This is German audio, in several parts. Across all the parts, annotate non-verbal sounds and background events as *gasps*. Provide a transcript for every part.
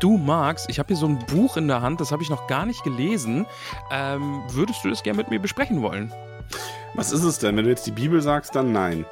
Du Max, ich habe hier so ein Buch in der Hand, das habe ich noch gar nicht gelesen. Ähm, würdest du das gerne mit mir besprechen wollen? Was ist es denn? Wenn du jetzt die Bibel sagst, dann nein.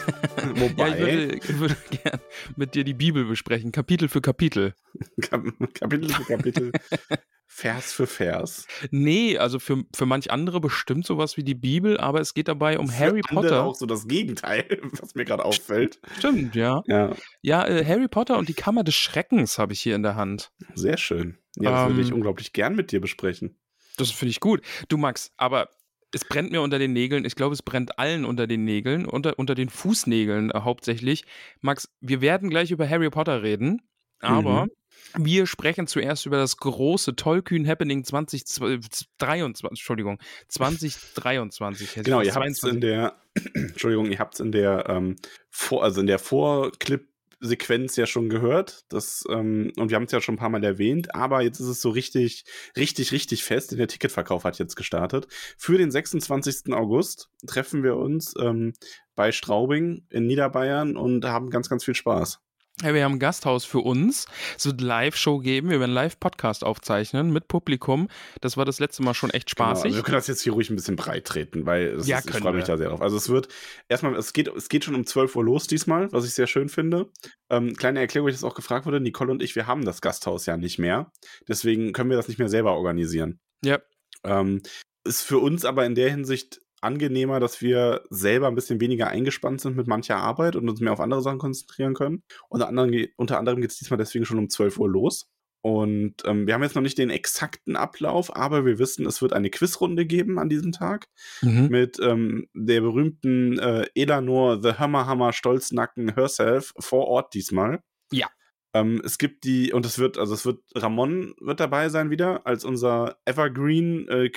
*laughs* Wobei. Ja, ich würde, ich würde *laughs* gerne mit dir die Bibel besprechen, Kapitel für Kapitel. Kap Kapitel für Kapitel, *laughs* Vers für Vers. Nee, also für, für manch andere bestimmt sowas wie die Bibel, aber es geht dabei um Für Harry Potter. auch so das Gegenteil, *laughs* was mir gerade auffällt. Stimmt, ja. Ja, Ja, äh, Harry Potter und die Kammer des Schreckens habe ich hier in der Hand. sehr schön. Ja, das würde ich Ähm, unglaublich gern mit dir besprechen. Das finde ich gut. Du Max, aber es brennt mir unter den Nägeln. Ich glaube, es brennt allen unter den Nägeln, unter, unter den Fußnägeln äh, hauptsächlich. Max, wir werden gleich über Harry Potter reden, aber Mhm. Wir sprechen zuerst über das große Tollkühn Happening 2023, Entschuldigung, 2023. hätte ich Genau, ihr habt es 22 in der, *clears throat* Entschuldigung, ihr habt es in der ähm, vor, also in der Vorclip-Sequenz ja schon gehört. Das, ähm, und wir haben es ja schon ein paar Mal erwähnt, aber jetzt ist es so richtig, richtig, richtig fest, denn der Ticketverkauf hat jetzt gestartet. Für den 26. August treffen wir uns ähm, bei Straubing in Niederbayern und haben ganz, ganz viel Spaß. Ja, wir haben ein Gasthaus für uns. Es wird Live-Show geben. Wir werden Live-Podcast aufzeichnen mit Publikum. Das war das letzte Mal schon echt Genau, spaßig. also wir können das jetzt hier ruhig ein bisschen breit treten, weil Ja, ist, ich freue mich da sehr drauf. Also es wird erstmal, es geht, es geht schon um 12 Uhr los diesmal, was ich sehr schön finde. Ähm, kleine Erklärung, weil ich das auch gefragt wurde, Nicole und ich, wir haben das Gasthaus ja nicht mehr. Deswegen können wir das nicht mehr selber organisieren. Ja. Ähm, ist für uns aber in der Hinsicht angenehmer, dass wir selber ein bisschen weniger eingespannt sind mit mancher Arbeit und uns mehr auf andere Sachen konzentrieren können. Unter anderem, unter anderem geht es diesmal deswegen schon um 12 Uhr los. Und ähm, wir haben jetzt noch nicht den exakten Ablauf, aber wir wissen, es wird eine Quizrunde geben an diesem Tag Mhm. mit ähm, der berühmten äh, Elanor The Hammer Hammer Stolznacken herself vor Ort diesmal. Ja. Ähm, es gibt die, und es wird, also es wird, Ramon wird dabei sein wieder, als unser Evergreen äh,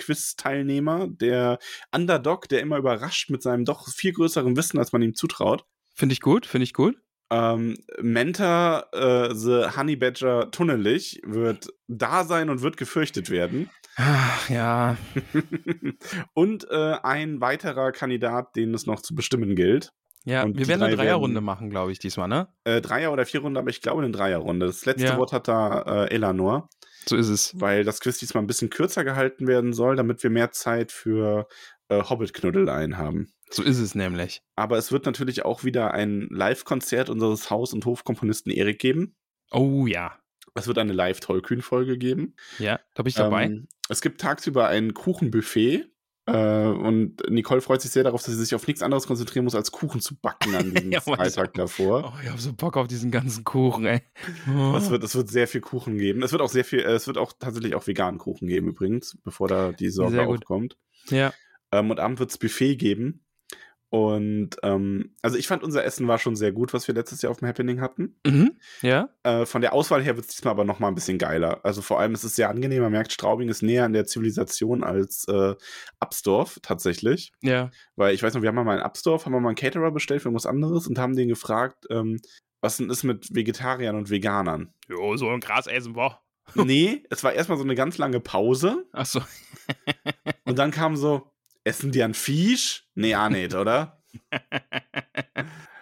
der Underdog, der immer überrascht mit seinem doch viel größeren Wissen, als man ihm zutraut. Finde ich gut, finde ich gut. Ähm, Menta äh, The Honey Badger Tunnelich wird da sein und wird gefürchtet werden. Ach, ja. *laughs* und äh, ein weiterer Kandidat, den es noch zu bestimmen gilt. Ja, Und wir werden eine drei Dreierrunde werden- machen, glaube ich, diesmal, ne? Äh, Dreier- oder Vierrunde, aber ich glaube eine Dreierrunde. Das letzte Ja. Wort hat da äh, Elanor, So ist es. weil das Quiz diesmal ein bisschen kürzer gehalten werden soll, damit wir mehr Zeit für äh, Hobbit-Knuddeleien haben. So ist es nämlich. Aber es wird natürlich auch wieder ein Live-Konzert unseres Haus- und Hofkomponisten Erik geben. Oh ja. Es wird eine Live-Tollkühn-Folge geben. Ja, da bin ich dabei. Ähm, es gibt tagsüber ein Kuchenbuffet. Äh, und Nicole freut sich sehr darauf, dass sie sich auf nichts anderes konzentrieren muss, als Kuchen zu backen an *laughs* diesem Ja, Freitag davor. oh, ich habe so Bock auf diesen ganzen Kuchen, ey. *laughs* Oh. Es wird, es wird sehr viel Kuchen geben. Es wird auch sehr viel, äh, es wird auch tatsächlich auch veganen Kuchen geben übrigens, bevor da die Sorge aufkommt. Ja, Ähm, und abend wird es Buffet geben. Und ähm, also ich fand unser Essen war schon sehr gut, was wir letztes Jahr auf dem Happening hatten. mhm. ja. Äh, von der Auswahl her wird es diesmal aber noch mal ein bisschen geiler. Also vor allem ist es sehr angenehm. Man merkt, Straubing ist näher an der Zivilisation als äh, Absdorf tatsächlich. Ja. Weil ich weiß noch, wir haben mal in Absdorf, haben wir mal einen Caterer bestellt für irgendwas anderes und haben den gefragt, ähm, was denn ist mit Vegetariern und Veganern. Jo, so ein Gras essen, boah. nee, es war erstmal so eine ganz lange Pause Achso. und dann kam so, essen die an Fisch? Nee, auch nicht, oder? *laughs*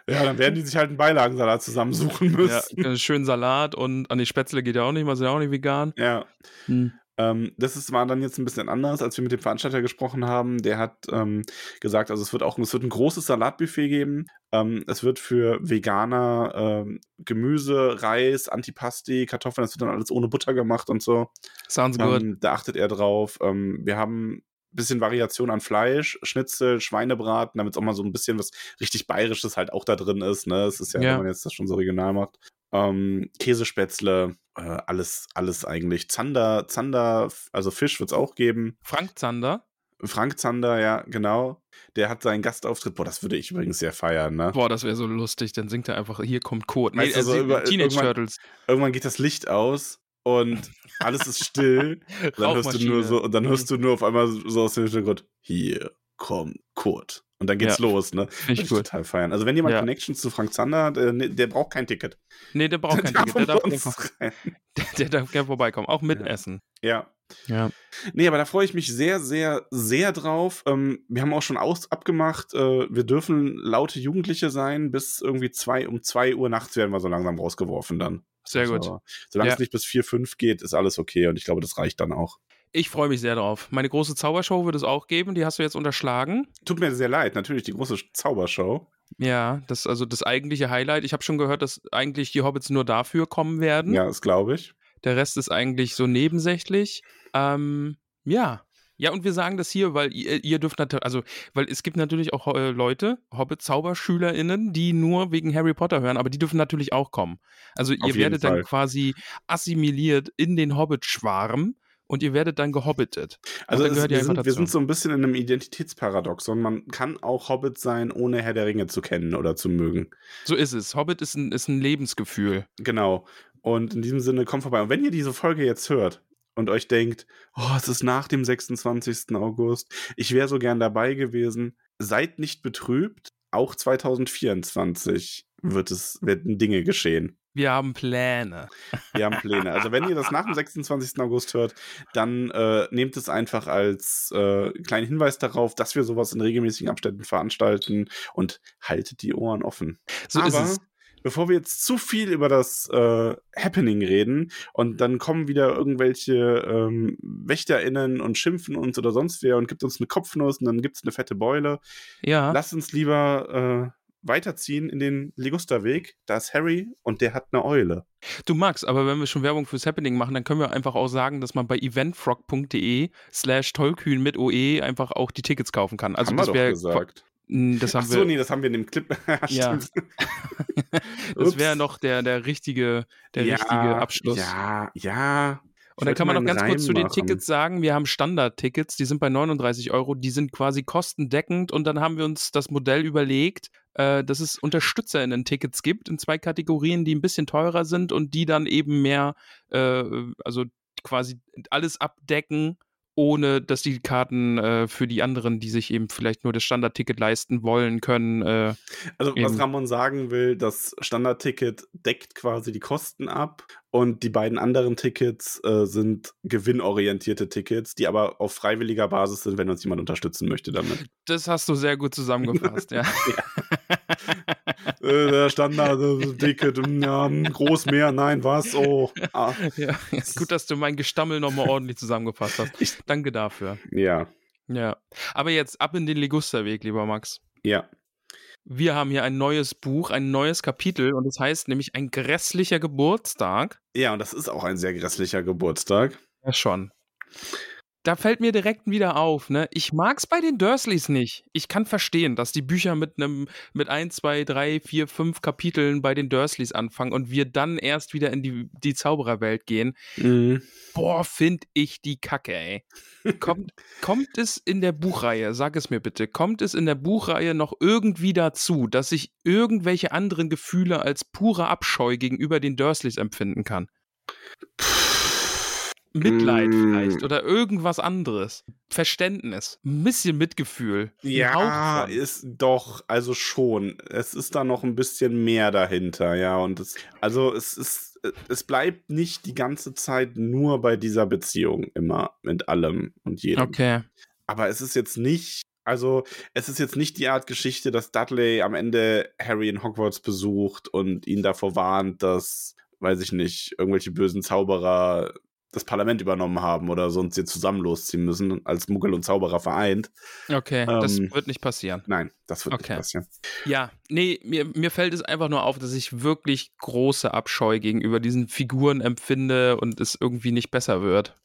ja, dann werden die sich halt einen Beilagensalat zusammensuchen Ja, müssen. äh, schön Salat und an die Spätzle geht ja auch nicht, mal sind ja auch nicht vegan. Ja. Hm. Ähm, das ist, war dann jetzt ein bisschen anders, als wir mit dem Veranstalter gesprochen haben. Der hat ähm, gesagt, also es wird auch es wird ein großes Salatbuffet geben. Ähm, es wird für Veganer ähm, Gemüse, Reis, Antipasti, Kartoffeln, das wird dann alles ohne Butter gemacht und so. Sounds good. Ähm, da achtet er drauf. Ähm, wir haben bisschen Variation an Fleisch, Schnitzel, Schweinebraten, damit es auch mal so ein bisschen was richtig Bayerisches halt auch da drin ist. Ne? Es ist ja, Ja. wenn man jetzt das schon so regional macht. Ähm, Käsespätzle, äh, alles, alles eigentlich. Zander, Zander, also Fisch wird es auch geben. Frank Zander. Frank Zander, ja, genau. Der hat seinen Gastauftritt. Boah, das würde ich übrigens sehr feiern, ne? Boah, das wäre so lustig. Dann singt er einfach, hier kommt Code. Nee, Weißt du, so sie- über- Teenage irgendwann- Turtles. Irgendwann geht das Licht aus und alles ist still. *laughs* dann hörst du nur so, und dann hörst du nur auf einmal so aus dem Hintergrund, hier kommt Kurt. Und dann geht's Ja. los, ne? Finde ich gut. total feiern. Also wenn jemand Ja. Connections zu Frank Zander hat, äh, ne, der braucht kein Ticket. Nee, der braucht kein Der Ticket. Der darf, *laughs* der, der darf gerne vorbeikommen. Auch mit Ja. Essen. Ja. Ja. Nee, aber da freue ich mich sehr, sehr, sehr drauf. Ähm, wir haben auch schon aus abgemacht, äh, wir dürfen laute Jugendliche sein, bis irgendwie zwei, um zwei Uhr nachts werden wir so langsam rausgeworfen dann. Sehr gut. Aber solange Ja. es nicht bis vier, fünf geht, ist alles okay und ich glaube, das reicht dann auch. Ich freue mich sehr drauf. Meine große Zaubershow wird es auch geben. Die hast du jetzt unterschlagen. Tut mir sehr leid, natürlich die große Zaubershow. Ja, das ist also das eigentliche Highlight. Ich habe schon gehört, dass eigentlich die Hobbits nur dafür kommen werden. Ja, das glaube ich. Der Rest ist eigentlich so nebensächlich. Ähm, ja. Ja, und wir sagen das hier, weil ihr, ihr dürft natürlich, also, weil es gibt natürlich auch äh, Leute, Hobbit-ZauberschülerInnen, die nur wegen Harry Potter hören, aber die dürfen natürlich auch kommen. Also Auf ihr werdet dann Fall. quasi assimiliert in den Hobbit-Schwarm und ihr werdet dann gehobbitet. Also dann ihr wir, sind, wir sind so ein bisschen in einem Identitätsparadoxon. Man kann auch Hobbit sein, ohne Herr der Ringe zu kennen oder zu mögen. So ist es. Hobbit ist ein, ist ein Lebensgefühl. Genau. Und in diesem Sinne, kommt vorbei. Und wenn ihr diese Folge jetzt hört und euch denkt, oh, es ist nach dem 26. August, ich wäre so gern dabei gewesen, seid nicht betrübt. Auch 2024 wird es, werden Dinge geschehen. Wir haben Pläne. *laughs* Wir haben Pläne. Also wenn ihr das nach dem 26. August hört, dann äh, nehmt es einfach als äh, kleinen Hinweis darauf, dass wir sowas in regelmäßigen Abständen veranstalten und haltet die Ohren offen. So ist Aber es. Bevor wir jetzt zu viel über das äh, Happening reden und dann kommen wieder irgendwelche ähm, WächterInnen und schimpfen uns oder sonst wer und gibt uns eine Kopfnuss und dann gibt es eine fette Beule, Ja. lasst uns lieber äh, weiterziehen in den Ligusterweg. Da ist Harry und der hat eine Eule. Du Max, aber wenn wir schon Werbung fürs Happening machen, dann können wir einfach auch sagen, dass man bei eventfrog.de slash tollkühn mit OE einfach auch die Tickets kaufen kann. Also haben das wäre gesagt. Das haben Ach so, wir nee, das haben wir in dem Clip. *laughs* Ja. *laughs* Das wäre noch der der richtige der ja, richtige Abschluss. Ja, ja. Und dann kann man noch ganz kurz zu den Tickets Tickets sagen, wir haben Standard-Tickets, die sind bei 39 Euro, die sind quasi kostendeckend und dann haben wir uns das Modell überlegt, äh, dass es UnterstützerInnen-Tickets gibt in zwei Kategorien, die ein bisschen teurer sind und die dann eben mehr, äh, also quasi alles abdecken, ohne dass die Karten äh, für die anderen, die sich eben vielleicht nur das Standardticket leisten wollen, können. Äh, Also, was. Ramon sagen will, das Standardticket deckt quasi die Kosten ab und die beiden anderen Tickets äh, sind gewinnorientierte Tickets, die aber auf freiwilliger Basis sind, wenn uns jemand unterstützen möchte damit. das hast du sehr gut zusammengefasst, *laughs* ja. *laughs* äh, der Standardticket, mm, ja, mm, groß mehr, nein, was? Oh. Ah, ja. Gut, dass du mein Gestammel nochmal ordentlich zusammengefasst hast. Ich- Danke dafür. ja, Ja. Aber jetzt ab in den Ligusterweg, lieber Max. ja. Wir haben hier ein neues Buch, ein neues Kapitel und das heißt nämlich ein grässlicher Geburtstag. Ja, und das ist auch ein sehr grässlicher Geburtstag. Ja, schon. Da fällt mir direkt wieder auf, ne? Ich mag's bei den Dursleys nicht. Ich kann verstehen, dass die Bücher mit einem, mit ein, zwei, drei, vier, fünf Kapiteln bei den Dursleys anfangen und wir dann erst wieder in die, die Zaubererwelt gehen. Mhm. Boah, find ich die Kacke, ey. Kommt, *laughs* kommt es in der Buchreihe, sag es mir bitte, kommt es in der Buchreihe noch irgendwie dazu, dass ich irgendwelche anderen Gefühle als pure Abscheu gegenüber den Dursleys empfinden kann? Mitleid Mm. vielleicht oder irgendwas anderes. Verständnis, ein bisschen Mitgefühl. Ja, ist doch, also schon. Es ist da noch ein bisschen mehr dahinter, ja. Und es, also es ist, es bleibt nicht die ganze Zeit nur bei dieser Beziehung immer mit allem und jedem. Okay. Aber es ist jetzt nicht, also es ist jetzt nicht die Art Geschichte, dass Dudley am Ende Harry in Hogwarts besucht und ihn davor warnt, dass, weiß ich nicht, irgendwelche bösen Zauberer das Parlament übernommen haben oder sonst sie zusammen losziehen müssen, als Muggel und Zauberer vereint. Okay, das Ähm, wird nicht passieren. Nein, das wird Okay. nicht passieren. Ja, nee, mir, mir fällt es einfach nur auf, dass ich wirklich große Abscheu gegenüber diesen Figuren empfinde und es irgendwie nicht besser wird.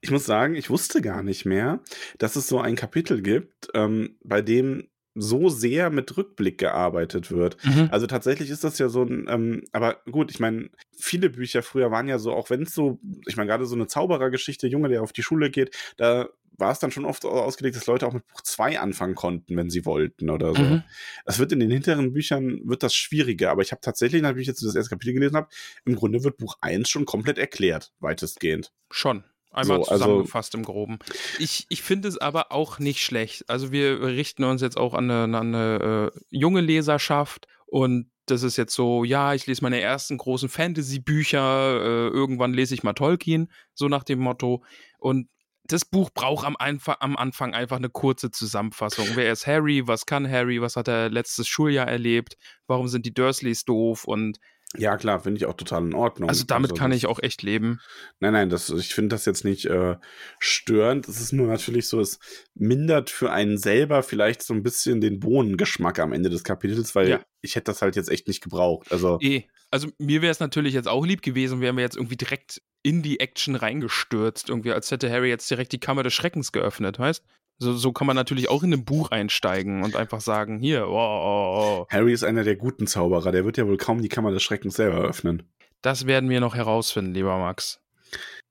Ich muss sagen, ich wusste gar nicht mehr, dass es so ein Kapitel gibt, ähm, bei dem so sehr mit Rückblick gearbeitet wird. Mhm. Also tatsächlich ist das ja so ein, ähm, aber gut, ich meine, viele Bücher früher waren ja so, auch wenn es so, ich meine, gerade so eine Zauberergeschichte, Junge, der auf die Schule geht, da war es dann schon oft ausgelegt, dass Leute auch mit Buch 2 anfangen konnten, wenn sie wollten oder so. Mhm. Das wird in den hinteren Büchern wird das schwieriger, aber ich habe tatsächlich, nachdem ich jetzt das erste Kapitel gelesen habe, im Grunde wird Buch 1 schon komplett erklärt, weitestgehend. Schon. Einmal So, also- zusammengefasst im Groben. Ich, ich finde es aber auch nicht schlecht. Also wir richten uns jetzt auch an eine, an eine äh, junge Leserschaft und das ist jetzt so, ja, ich lese meine ersten großen Fantasy-Bücher, äh, irgendwann lese ich mal Tolkien, so nach dem Motto. Und das Buch braucht am, Anfang, am Anfang einfach eine kurze Zusammenfassung. Wer ist Harry? Was kann Harry? Was hat er letztes Schuljahr erlebt? Warum sind die Dursleys doof? Und Ja, klar, finde ich auch total in Ordnung. also damit kann das- ich auch echt leben. Nein, nein, das, ich finde das jetzt nicht äh, störend. Es ist nur natürlich so, es mindert für einen selber vielleicht so ein bisschen den Bohnengeschmack am Ende des Kapitels, weil Ja. ich hätte das halt jetzt echt nicht gebraucht. Also, Eh. Also mir wäre es natürlich jetzt auch lieb gewesen, wären wir jetzt irgendwie direkt in die Action reingestürzt, irgendwie, als hätte Harry jetzt direkt die Kammer des Schreckens geöffnet, weißt? So, so kann man natürlich auch in ein Buch einsteigen und einfach sagen, hier, oh, oh, oh. Harry ist einer der guten Zauberer. Der wird ja wohl kaum die Kammer des Schreckens selber öffnen. Das werden wir noch herausfinden, lieber Max.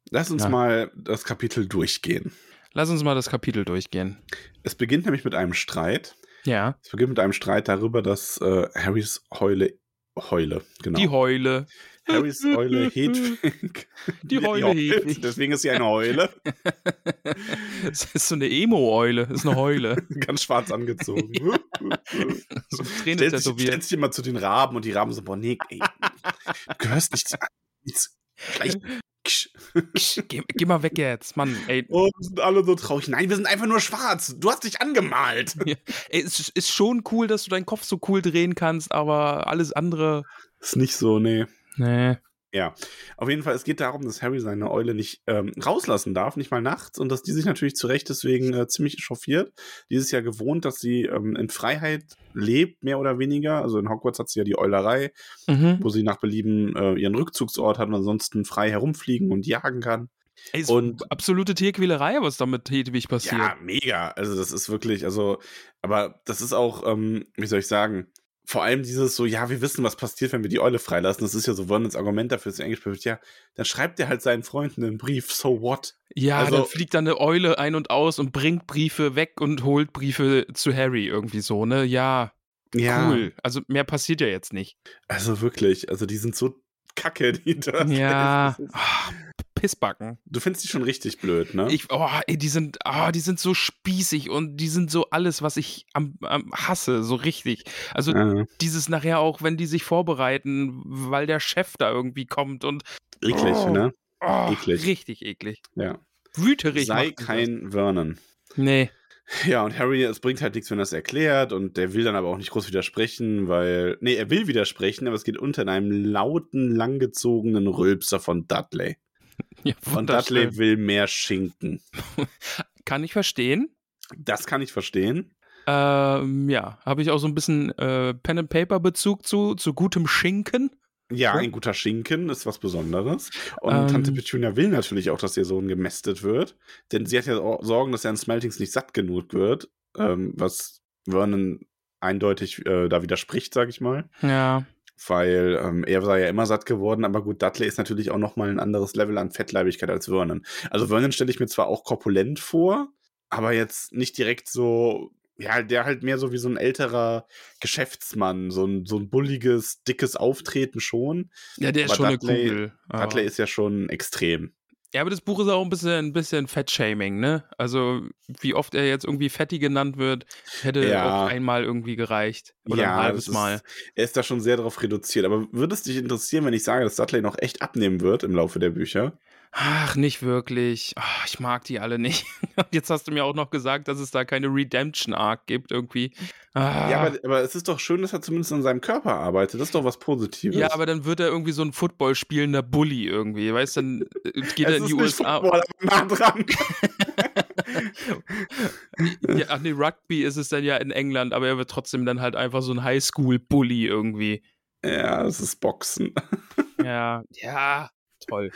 Lass uns Ja. mal das Kapitel durchgehen. Lass uns mal das Kapitel durchgehen. Es beginnt nämlich mit einem Streit. Ja, Es beginnt mit einem Streit darüber, dass äh, Harrys Heule, Heule, genau. die Heule. Harrys Heule Hedwig. *laughs* Die Heule Hedwig. Deswegen ist sie eine Heule. *laughs* Das ist so eine Emo-Eule, ist eine Heule. *laughs* Ganz schwarz angezogen. so Stellst Tränen dich, tätowiert. stellst dich mal zu den Raben und die Raben so, boah, nee, ey, du gehörst nicht zu. Jetzt, gleich. Geh, geh mal weg jetzt, Mann. Ey, Oh, wir sind alle so traurig. Nein, wir sind einfach nur schwarz. Du hast dich angemalt. Ja. Ey, es ist schon cool, dass du deinen Kopf so cool drehen kannst, aber alles andere. Ist nicht so, nee. Nee. Ja, auf jeden Fall, es geht darum, dass Harry seine Eule nicht ähm, rauslassen darf, nicht mal nachts, und dass die sich natürlich zu Recht deswegen äh, ziemlich chauffiert. Die ist ja gewohnt, dass sie ähm, in Freiheit lebt, mehr oder weniger. Also in Hogwarts hat sie ja die Eulerei, Mhm. wo sie nach Belieben äh, ihren Rückzugsort hat und ansonsten frei herumfliegen und jagen kann. Ey, ist Und- absolute Tierquälerei, was da mit Hedwig passiert. Ja, mega. Also das ist wirklich, also, aber das ist auch, ähm, wie soll ich sagen, vor allem dieses so, ja, wir wissen, was passiert, wenn wir die Eule freilassen. Das ist ja so Vernons Argument dafür, dass er Englisch wird. Ja, dann schreibt er halt seinen Freunden einen Brief, so what? Ja, Also- dann fliegt da eine Eule ein und aus und bringt Briefe weg und holt Briefe zu Harry irgendwie so, ne? Ja, Ja, cool. Also mehr passiert ja jetzt nicht. also wirklich, also die sind so kacke, die da. Ja. *laughs* Ah, Pissbacken. Du findest die schon richtig blöd, ne? Ich, oh, ey, die sind, oh, die sind so spießig und die sind so alles, was ich am, am hasse, so richtig. Also ja, dieses nachher auch, wenn die sich vorbereiten, weil der Chef da irgendwie kommt und eklig, Oh. ne? oh, Eklig. richtig eklig. Ja. Wüterig. Sei die das. kein Vernon. Nee. Ja, und Harry, es bringt halt nichts, wenn er es erklärt und der will dann aber auch nicht groß widersprechen, weil, nee, er will widersprechen, aber es geht unter in einem lauten, langgezogenen Rülpser von Dudley. Ja, Und. Dudley will mehr Schinken. *laughs* Kann ich verstehen. Das kann ich verstehen. Ähm, ja, habe ich auch so ein bisschen äh, Pen and Paper Bezug zu, zu gutem Schinken. Ja, ein guter Schinken ist was Besonderes. Und Ähm. Tante Petunia will natürlich auch, dass ihr Sohn gemästet wird. Denn sie hat ja auch Sorgen, dass er an Smeltings nicht satt genug wird. Ähm, was Vernon eindeutig äh, da widerspricht, sag ich mal. Ja. Weil ähm, er sei ja immer satt geworden, aber gut, Dudley ist natürlich auch nochmal ein anderes Level an Fettleibigkeit als Vernon. Also Vernon stelle ich mir zwar auch korpulent vor, aber jetzt nicht direkt so, ja, der halt mehr so wie so ein älterer Geschäftsmann, so ein, so ein bulliges, dickes Auftreten schon. Ja, der ist Aber schon Dudley- eine Kugel. Dudley ist ja schon extrem. Ja, aber das Buch ist auch ein bisschen, ein bisschen Fettshaming, ne? Also, wie oft er jetzt irgendwie Fetti genannt wird, hätte Ja. auch einmal irgendwie gereicht. Oder ein halbes das Mal. Ist, er ist da schon sehr darauf reduziert. Aber würde es dich interessieren, wenn ich sage, dass Dudley noch echt abnehmen wird im Laufe der Bücher? Ach, nicht wirklich. Ach, ich mag die alle nicht. *laughs* Und Jetzt hast du mir auch noch gesagt, dass es da keine Redemption-Arc gibt, irgendwie. Ah. Ja, aber, aber es ist doch schön, dass er zumindest an seinem Körper arbeitet. Das ist doch was Positives. Ja, aber dann wird er irgendwie so ein Football spielender Bully irgendwie, weißt du, dann äh, *laughs* geht er in die USA. Football, aber nah dran. *laughs* Ja, ach nee, Rugby ist es dann ja in England, aber er wird trotzdem dann halt einfach so ein Highschool-Bully irgendwie. ja, es ist Boxen. Ja, ja, toll.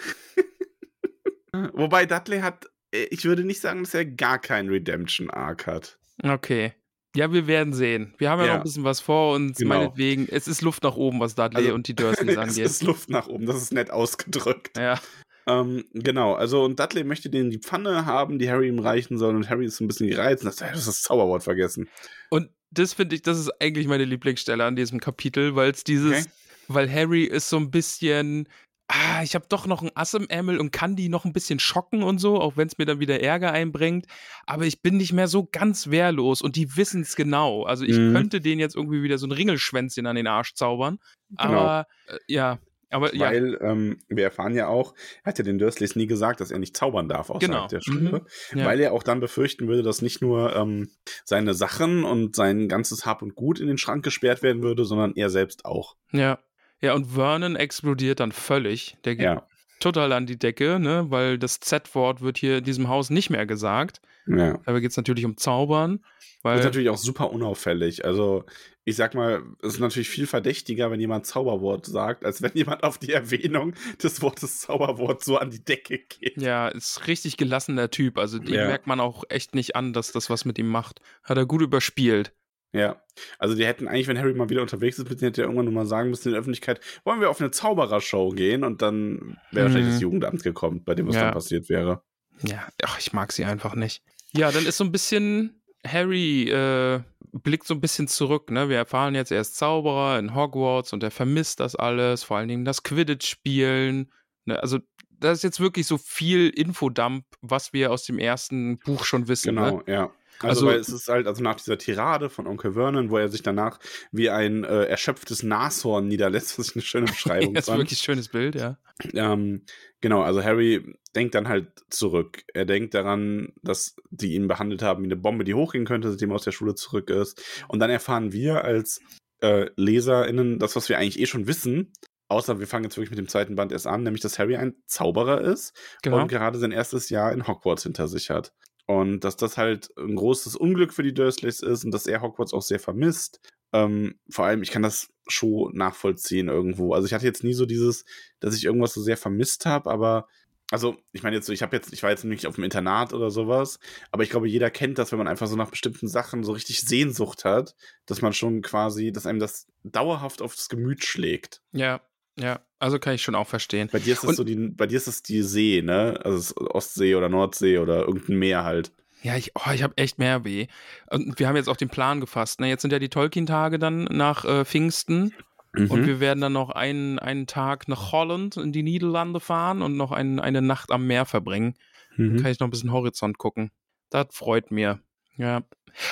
Wobei Dudley hat, äh, ich würde nicht sagen, dass er gar keinen Redemption-Arc hat. Okay. Ja, wir werden sehen. Wir haben ja, Ja. noch ein bisschen was vor uns. Genau. Meinetwegen, es ist Luft nach oben, was Dudley Also, und die Dursleys *laughs* es angeht. ist Luft nach oben, das ist nett ausgedrückt. Ja. Ähm, genau, also und Dudley möchte den in die Pfanne haben, die Harry ihm reichen soll und Harry ist so ein bisschen gereizt und sagt, "Ja, du hast das Zauberwort vergessen. Und das finde ich, das ist eigentlich meine Lieblingsstelle an diesem Kapitel, weil es dieses, Okay. weil Harry ist so ein bisschen, ah, ich habe doch noch ein Ass im Ärmel und kann die noch ein bisschen schocken und so, auch wenn es mir dann wieder Ärger einbringt. Aber ich bin nicht mehr so ganz wehrlos und die wissen es genau. Also ich Mhm. könnte denen jetzt irgendwie wieder so ein Ringelschwänzchen an den Arsch zaubern. Genau. Aber äh, ja, aber ja. Weil ähm, wir erfahren ja auch, er hat ja den Dursleys nie gesagt, dass er nicht zaubern darf außerhalb Genau. der Schule. Ja. Weil er auch dann befürchten würde, dass nicht nur ähm, seine Sachen und sein ganzes Hab und Gut in den Schrank gesperrt werden würde, sondern er selbst auch. Ja. Ja, und Vernon explodiert dann völlig. Der geht Ja. total an die Decke, ne? Weil das Z-Wort wird hier in diesem Haus nicht mehr gesagt. Ja. Dabei geht es natürlich um Zaubern. Weil, Das ist natürlich auch super unauffällig. Also, ich sag mal, es ist natürlich viel verdächtiger, wenn jemand Zauberwort sagt, als wenn jemand auf die Erwähnung des Wortes Zauberwort so an die Decke geht. ja, ist richtig gelassener Typ. Also den Ja. merkt man auch echt nicht an, dass das was mit ihm macht. Hat er gut überspielt. Ja. Also, die hätten eigentlich, wenn Harry mal wieder unterwegs ist, hätte er irgendwann nur mal sagen müssen in der Öffentlichkeit, wollen wir auf eine Zauberershow gehen? Und dann wäre wahrscheinlich Mhm. das Jugendamt gekommen, bei dem was Ja. dann passiert wäre. Ja, ach, ich mag sie einfach nicht. Ja, dann ist so ein bisschen Harry äh, blickt so ein bisschen zurück. Ne? Wir erfahren jetzt, er ist Zauberer in Hogwarts und er vermisst das alles, vor allen Dingen das Quidditch-Spielen. Ne? Also da ist jetzt wirklich so viel Infodump, was wir aus dem ersten Buch schon wissen. Genau, Ne? ja. Also, Also- weil es ist halt, also nach dieser Tirade von Onkel Vernon, wo er sich danach wie ein äh, erschöpftes Nashorn niederlässt, was ich eine schöne Beschreibung *laughs* das ist fand. wirklich ein schönes Bild, ja. Ähm, genau, also Harry denkt dann halt zurück. Er denkt daran, dass die ihn behandelt haben wie eine Bombe, die hochgehen könnte, seitdem er aus der Schule zurück ist. Und dann erfahren wir als äh, LeserInnen das, was wir eigentlich eh schon wissen. Außer wir fangen jetzt wirklich mit dem zweiten Band erst an, nämlich dass Harry ein Zauberer ist Genau. und gerade sein erstes Jahr in Hogwarts hinter sich hat. Und dass das halt ein großes Unglück für die Dursleys ist und dass er Hogwarts auch sehr vermisst. Ähm, vor allem, ich kann das schon nachvollziehen irgendwo. Also ich hatte jetzt nie so dieses, dass ich irgendwas so sehr vermisst habe, aber also ich meine jetzt ich habe jetzt, ich war jetzt nicht auf dem Internat oder sowas, aber ich glaube, jeder kennt das, wenn man einfach so nach bestimmten Sachen so richtig Sehnsucht hat, dass man schon quasi, dass einem das dauerhaft aufs Gemüt schlägt. Ja, ja. Also kann ich schon auch verstehen. Bei dir ist es Und- so die, bei dir ist es die See, ne? Also Ostsee oder Nordsee oder irgendein Meer halt. Ja, ich, oh, ich habe echt mehr weh. Und wir haben jetzt auch den Plan gefasst. Ne? Jetzt sind ja die Tolkien-Tage dann nach äh, Pfingsten. Und Mhm. wir werden dann noch einen, einen Tag nach Holland in die Niederlande fahren und noch ein, eine Nacht am Meer verbringen. Mhm. Kann ich noch ein bisschen Horizont gucken. Das freut mir. Ja.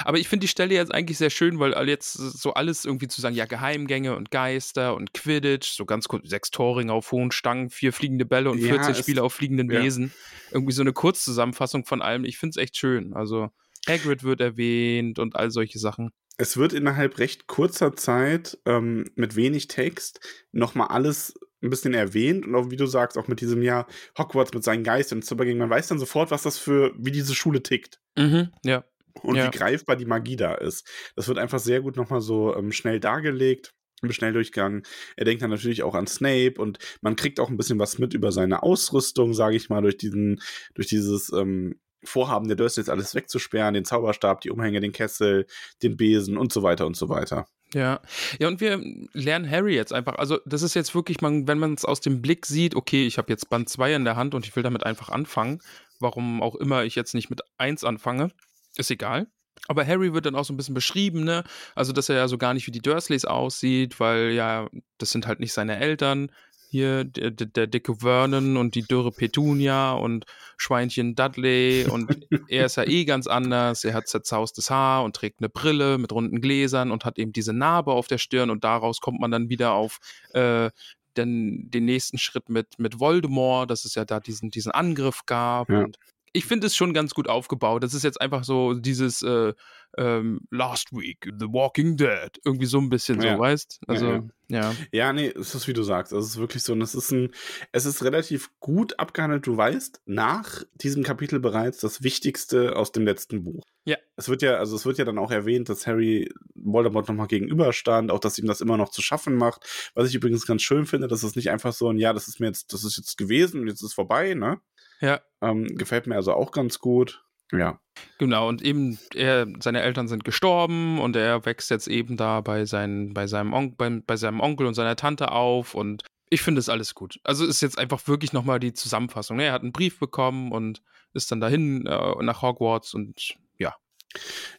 Aber ich finde die Stelle jetzt eigentlich sehr schön, weil jetzt so alles irgendwie zu sagen, ja, Geheimgänge und Geister und Quidditch, so ganz kurz, sechs Torringe auf hohen Stangen, vier fliegende Bälle und Ja, 14 es- Spiele auf fliegenden ja. Wesen. Irgendwie so eine Kurzzusammenfassung von allem. Ich finde es echt schön. Also Hagrid wird erwähnt und all solche Sachen. Es wird innerhalb recht kurzer Zeit ähm, mit wenig Text nochmal alles ein bisschen erwähnt und auch, wie du sagst, auch mit diesem Jahr Hogwarts mit seinen Geistern und Zaubergängen. Man weiß dann sofort, was das für, wie diese Schule tickt Mhm, ja. Und Ja. wie greifbar die Magie da ist. Das wird einfach sehr gut nochmal so ähm, schnell dargelegt. Im Schnelldurchgang. Er denkt dann natürlich auch an Snape und man kriegt auch ein bisschen was mit über seine Ausrüstung, sage ich mal, durch diesen, durch dieses ähm, Vorhaben der Dursleys alles wegzusperren, den Zauberstab, die Umhänge, den Kessel, den Besen und so weiter und so weiter. Ja, ja, und wir lernen Harry jetzt einfach. Also, das ist jetzt wirklich, man, wenn man es aus dem Blick sieht, okay, ich habe jetzt Band 2 in der Hand und ich will damit einfach anfangen. Warum auch immer ich jetzt nicht mit 1 anfange, ist egal. Aber Harry wird dann auch so ein bisschen beschrieben, ne? Also, dass er ja so gar nicht wie die Dursleys aussieht, weil ja, das sind halt nicht seine Eltern. Hier der, der, dicke Vernon und die dürre Petunia und Schweinchen Dudley und *laughs* er ist ja eh ganz anders. Er hat zerzaustes Haar und trägt eine Brille mit runden Gläsern und hat eben diese Narbe auf der Stirn und daraus kommt man dann wieder auf äh, den, den nächsten Schritt mit, mit Voldemort, dass es ja da diesen, diesen Angriff gab. Ja. Und ich finde es schon ganz gut aufgebaut. Das ist jetzt einfach so dieses äh, ähm, Last Week, The Walking Dead. Irgendwie so ein bisschen Ja. so, weißt? Also, Ja, ja. Ja, nee, es ist wie du sagst. Also es ist wirklich so, und es ist ein, es ist relativ gut abgehandelt. Du weißt nach diesem Kapitel bereits das Wichtigste aus dem letzten Buch. Ja. Es wird ja, also es wird ja dann auch erwähnt, dass Harry Voldemort nochmal gegenüberstand, auch dass ihm das immer noch zu schaffen macht. Was ich übrigens ganz schön finde, dass es nicht einfach so ein, ja, das ist mir jetzt, das ist jetzt gewesen und jetzt ist vorbei, ne? Ja. Ähm, gefällt mir also auch ganz gut. Ja. Genau, und eben, er, seine Eltern sind gestorben und er wächst jetzt eben da bei, seinen, bei, seinem On bei, bei seinem Onkel und seiner Tante auf und ich finde es alles gut. Also ist jetzt einfach wirklich nochmal die Zusammenfassung. Ne? Er hat einen Brief bekommen und ist dann dahin äh, nach Hogwarts und ja.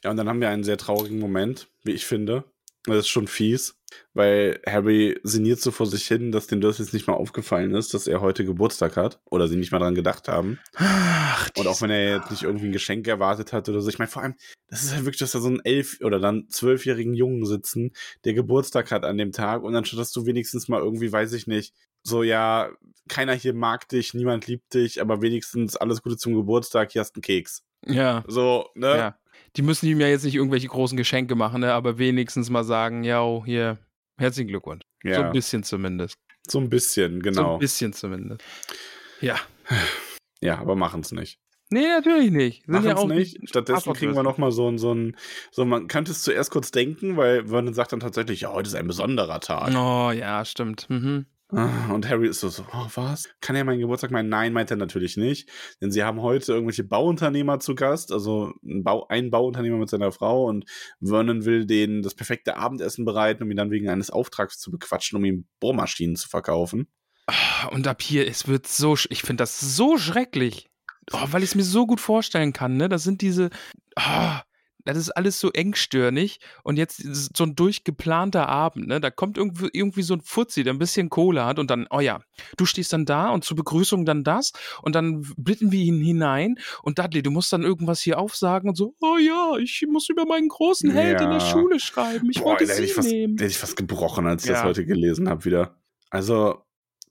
Ja, und dann haben wir einen sehr traurigen Moment, wie ich finde. Das ist schon fies, weil Harry sinniert so vor sich hin, dass den Dursleys nicht mal aufgefallen ist, dass er heute Geburtstag hat oder sie nicht mal dran gedacht haben. Ach, Und auch wenn er jetzt nicht irgendwie ein Geschenk erwartet hat oder so. Ich meine, vor allem, das ist ja wirklich, dass da so einen elf- oder dann zwölfjährigen Jungen sitzen, der Geburtstag hat an dem Tag und dann dass du wenigstens mal irgendwie, weiß ich nicht, so, ja, keiner hier mag dich, niemand liebt dich, aber wenigstens alles Gute zum Geburtstag, hier hast du einen Keks. Ja, So, ne? ja. Die müssen ihm ja jetzt nicht irgendwelche großen Geschenke machen, ne? aber wenigstens mal sagen, ja, hier, herzlichen Glückwunsch. Ja, So ein bisschen zumindest. so ein bisschen, So genau. ein bisschen zumindest. Ja. *sighs* Ja, aber machen's nicht. Nee, natürlich nicht. Sind Machen's ja auch nicht. Stattdessen kriegen wir Passwortlösung. noch mal so ein, so ein, so man könnte es zuerst kurz denken, weil Vernon sagt dann tatsächlich, ja, heute ist ein besonderer Tag. Oh, ja, stimmt. Mhm. Ah, Und Harry ist so, so, oh, was? Kann er meinen Geburtstag meinen? Nein, meint er natürlich nicht. Denn sie haben heute irgendwelche Bauunternehmer zu Gast, also ein, Bau, ein Bauunternehmer mit seiner Frau und Vernon will denen das perfekte Abendessen bereiten, um ihn dann wegen eines Auftrags zu bequatschen, um ihm Bohrmaschinen zu verkaufen. Ah, Und ab hier, es wird so, ich finde das so schrecklich. Oh, weil ich es mir so gut vorstellen kann, ne? Das sind diese, ah, das ist alles so engstirnig und jetzt ist so ein durchgeplanter Abend, ne? Da kommt irgendwie, irgendwie so ein Fuzzi, der ein bisschen Kohle hat und dann, oh ja, du stehst dann da und zur Begrüßung dann das und dann bitten wir ihn hinein und Dudley, du musst dann irgendwas hier aufsagen und so, oh ja, ich muss über meinen großen Held in der Ja. Schule schreiben, ich Boah, wollte sie ich, fast, nehmen. hätte ich fast gebrochen, als ich das Ja. heute gelesen habe wieder. Also,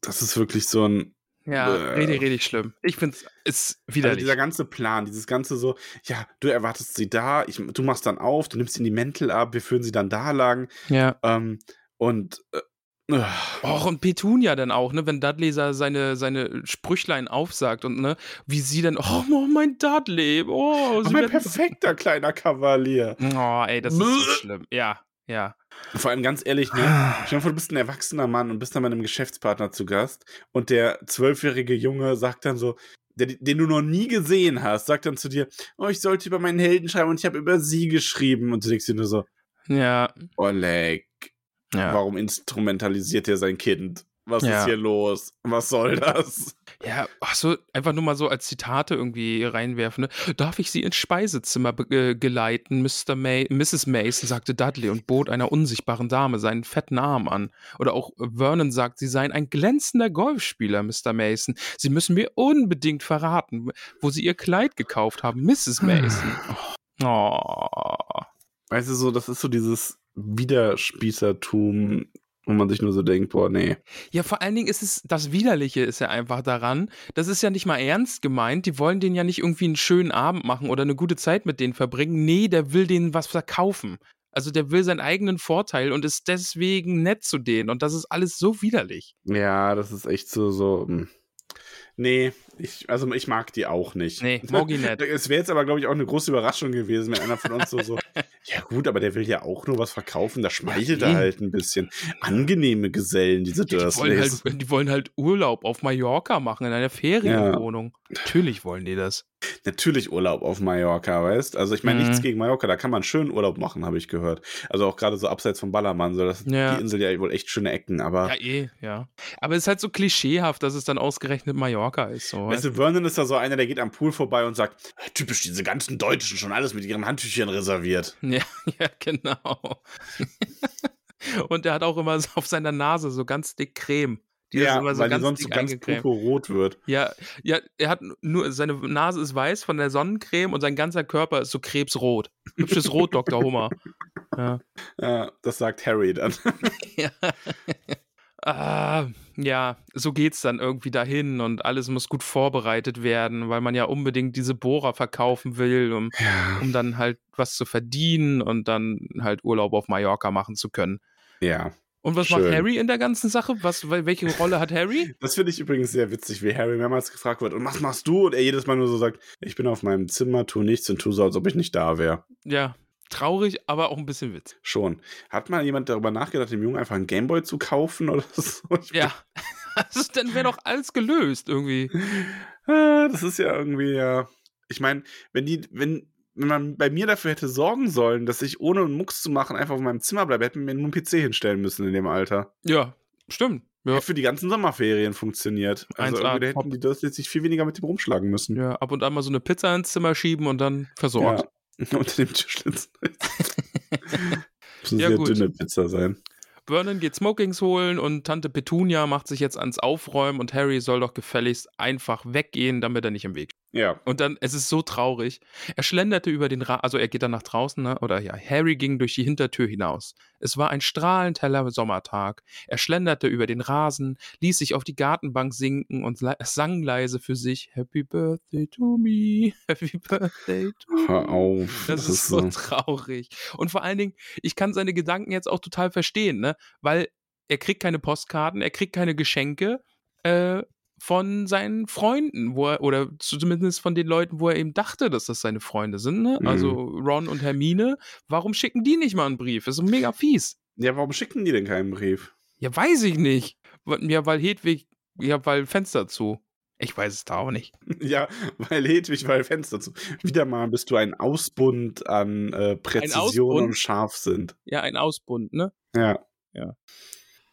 das ist wirklich so ein, Ja, Bäh. richtig, richtig schlimm. Ich finde es ist Also dieser ganze Plan, dieses ganze so, ja, du erwartest sie da, ich, du machst dann auf, du nimmst ihnen die Mäntel ab, wir führen sie dann da lang. ja. Ähm, und äh, äh, Och, und Petunia dann auch, ne, wenn Dudley seine, seine Sprüchlein aufsagt und ne, wie sie dann, oh, oh mein Dudley, oh, sie mein werden- perfekter kleiner Kavalier. Oh, ey, das ist so schlimm. Ja, ja. Vor allem ganz ehrlich, ne? *sighs* Stell dir vor, du bist ein erwachsener Mann und bist dann bei einem Geschäftspartner zu Gast und der zwölfjährige Junge sagt dann so, der, den du noch nie gesehen hast, sagt dann zu dir, oh, ich sollte über meinen Helden schreiben und ich habe über sie geschrieben. Und du denkst dir nur so, Ja, Oleg, ja. warum instrumentalisiert er sein Kind? Was Ja. ist hier los? Was soll das? Ja, ach so, einfach nur mal so als Zitate irgendwie reinwerfen. Ne? Darf ich Sie ins Speisezimmer äh, geleiten, Mr. May Mrs. Mason, sagte Dudley und bot einer unsichtbaren Dame seinen fetten Arm an. Oder auch Vernon sagt, sie seien ein glänzender Golfspieler, Mr. Mason. Sie müssen mir unbedingt verraten, wo Sie Ihr Kleid gekauft haben, Mrs. Mason. Oh. Weißt du, so, das ist so dieses Widerspießertum, wo man sich nur so denkt, boah, nee. Ja, vor allen Dingen ist es, das Widerliche ist ja einfach daran, das ist ja nicht mal ernst gemeint, die wollen denen ja nicht irgendwie einen schönen Abend machen oder eine gute Zeit mit denen verbringen. Nee, der will denen was verkaufen. Also der will seinen eigenen Vorteil und ist deswegen nett zu denen und das ist alles so widerlich. Ja, das ist echt so, so. hm. Nee, ich, also ich mag die auch nicht. Nee, *laughs* Mogi nicht. Es wäre jetzt aber, glaube ich, auch eine große Überraschung gewesen, wenn einer von uns so, so, *laughs* ja gut, aber der will ja auch nur was verkaufen, da schmeichelt Ja, er halt ein bisschen. Angenehme Gesellen, diese Die wollen, Dursleys. halt, die wollen halt Urlaub auf Mallorca machen in einer Ferienwohnung. Natürlich wollen die das. Natürlich Urlaub auf Mallorca, weißt? Also ich meine Mhm. nichts gegen Mallorca, da kann man schön Urlaub machen, habe ich gehört. Also auch gerade so abseits vom Ballermann, so das Ja. die Insel ja wohl echt schöne Ecken, aber Ja, eh, ja. Aber es ist halt so klischeehaft, dass es dann ausgerechnet Mallorca ist. So. Weißt du, Vernon ist da so einer, der geht am Pool vorbei und sagt, typisch diese ganzen Deutschen, schon alles mit ihren Handtüchern reserviert. *laughs* Ja, ja, genau. *laughs* Und der hat auch immer so auf seiner Nase so ganz dick Creme. Die immer so weil die sonst so ganz purpurrot wird. Ja, ja, er hat nur, seine Nase ist weiß von der Sonnencreme und sein ganzer Körper ist so krebsrot. Hübsches Rot, Dr. Hummer. *laughs* Ja. Ja, das sagt Harry dann. *laughs* ja. Ah, ja, so geht's dann irgendwie dahin und alles muss gut vorbereitet werden, weil man ja unbedingt diese Bohrer verkaufen will, um, um dann halt was zu verdienen und dann halt Urlaub auf Mallorca machen zu können. Ja. Und was Schön. macht Harry in der ganzen Sache? Was, wel- welche Rolle hat Harry? *laughs* Das finde ich übrigens sehr witzig, wie Harry mehrmals gefragt wird, und was machst du? Und er jedes Mal nur so sagt, ich bin auf meinem Zimmer, tu nichts und tu so, als ob ich nicht da wäre. Ja, traurig, aber auch ein bisschen Witz. Schon. Hat mal jemand darüber nachgedacht, dem Jungen einfach einen Gameboy zu kaufen oder *laughs* so? Ich Ja. *laughs* Also, dann wäre doch alles gelöst irgendwie. Ah, Das ist ja irgendwie ja. Ich meine, wenn die, wenn, wenn man bei mir dafür hätte sorgen sollen, dass ich ohne einen Mucks zu machen einfach auf meinem Zimmer bleibe, hätten wir mir nur einen PC hinstellen müssen in dem Alter. Ja, stimmt. Ja. Hätte für die ganzen Sommerferien funktioniert. Also 1A, irgendwie, da hätten top. die das jetzt sich viel weniger mit dem rumschlagen müssen. ja, ab und an mal so eine Pizza ins Zimmer schieben und dann versorgt. Ja. *laughs* Unter dem Tischlitz. *laughs* Muss eine Ja, sehr gut. dünne Pizza sein. Vernon geht Smokings holen und Tante Petunia macht sich jetzt ans Aufräumen und Harry soll doch gefälligst einfach weggehen, damit er nicht im Weg. Ja. Und dann, es ist so traurig. Er schlenderte über den Ra also er geht dann nach draußen, ne? oder ja, Harry ging durch die Hintertür hinaus. Es war ein strahlend heller Sommertag. Er schlenderte über den Rasen, ließ sich auf die Gartenbank sinken und le- sang leise für sich Happy Birthday to me, *laughs* Happy Birthday to me. Hör auf. Das, ist so traurig. Und vor allen Dingen, ich kann seine Gedanken jetzt auch total verstehen, ne? Weil er kriegt keine Postkarten, er kriegt keine Geschenke äh, von seinen Freunden, wo er, oder zumindest von den Leuten, wo er eben dachte, dass das seine Freunde sind, ne? Mhm. Also Ron und Hermine. Warum schicken die nicht mal einen Brief? Das ist mega fies. Ja, warum schicken die denn keinen Brief? Ja, weiß ich nicht. Ja, weil Hedwig, ja, weil Fenster zu. Ich weiß es da auch nicht. *laughs* Ja, weil Hedwig, weil Fenster zu. Wieder mal bist du ein Ausbund an äh, Präzision Ausbund? und Scharfsinn. Ja, ein Ausbund, ne? Ja. Ja.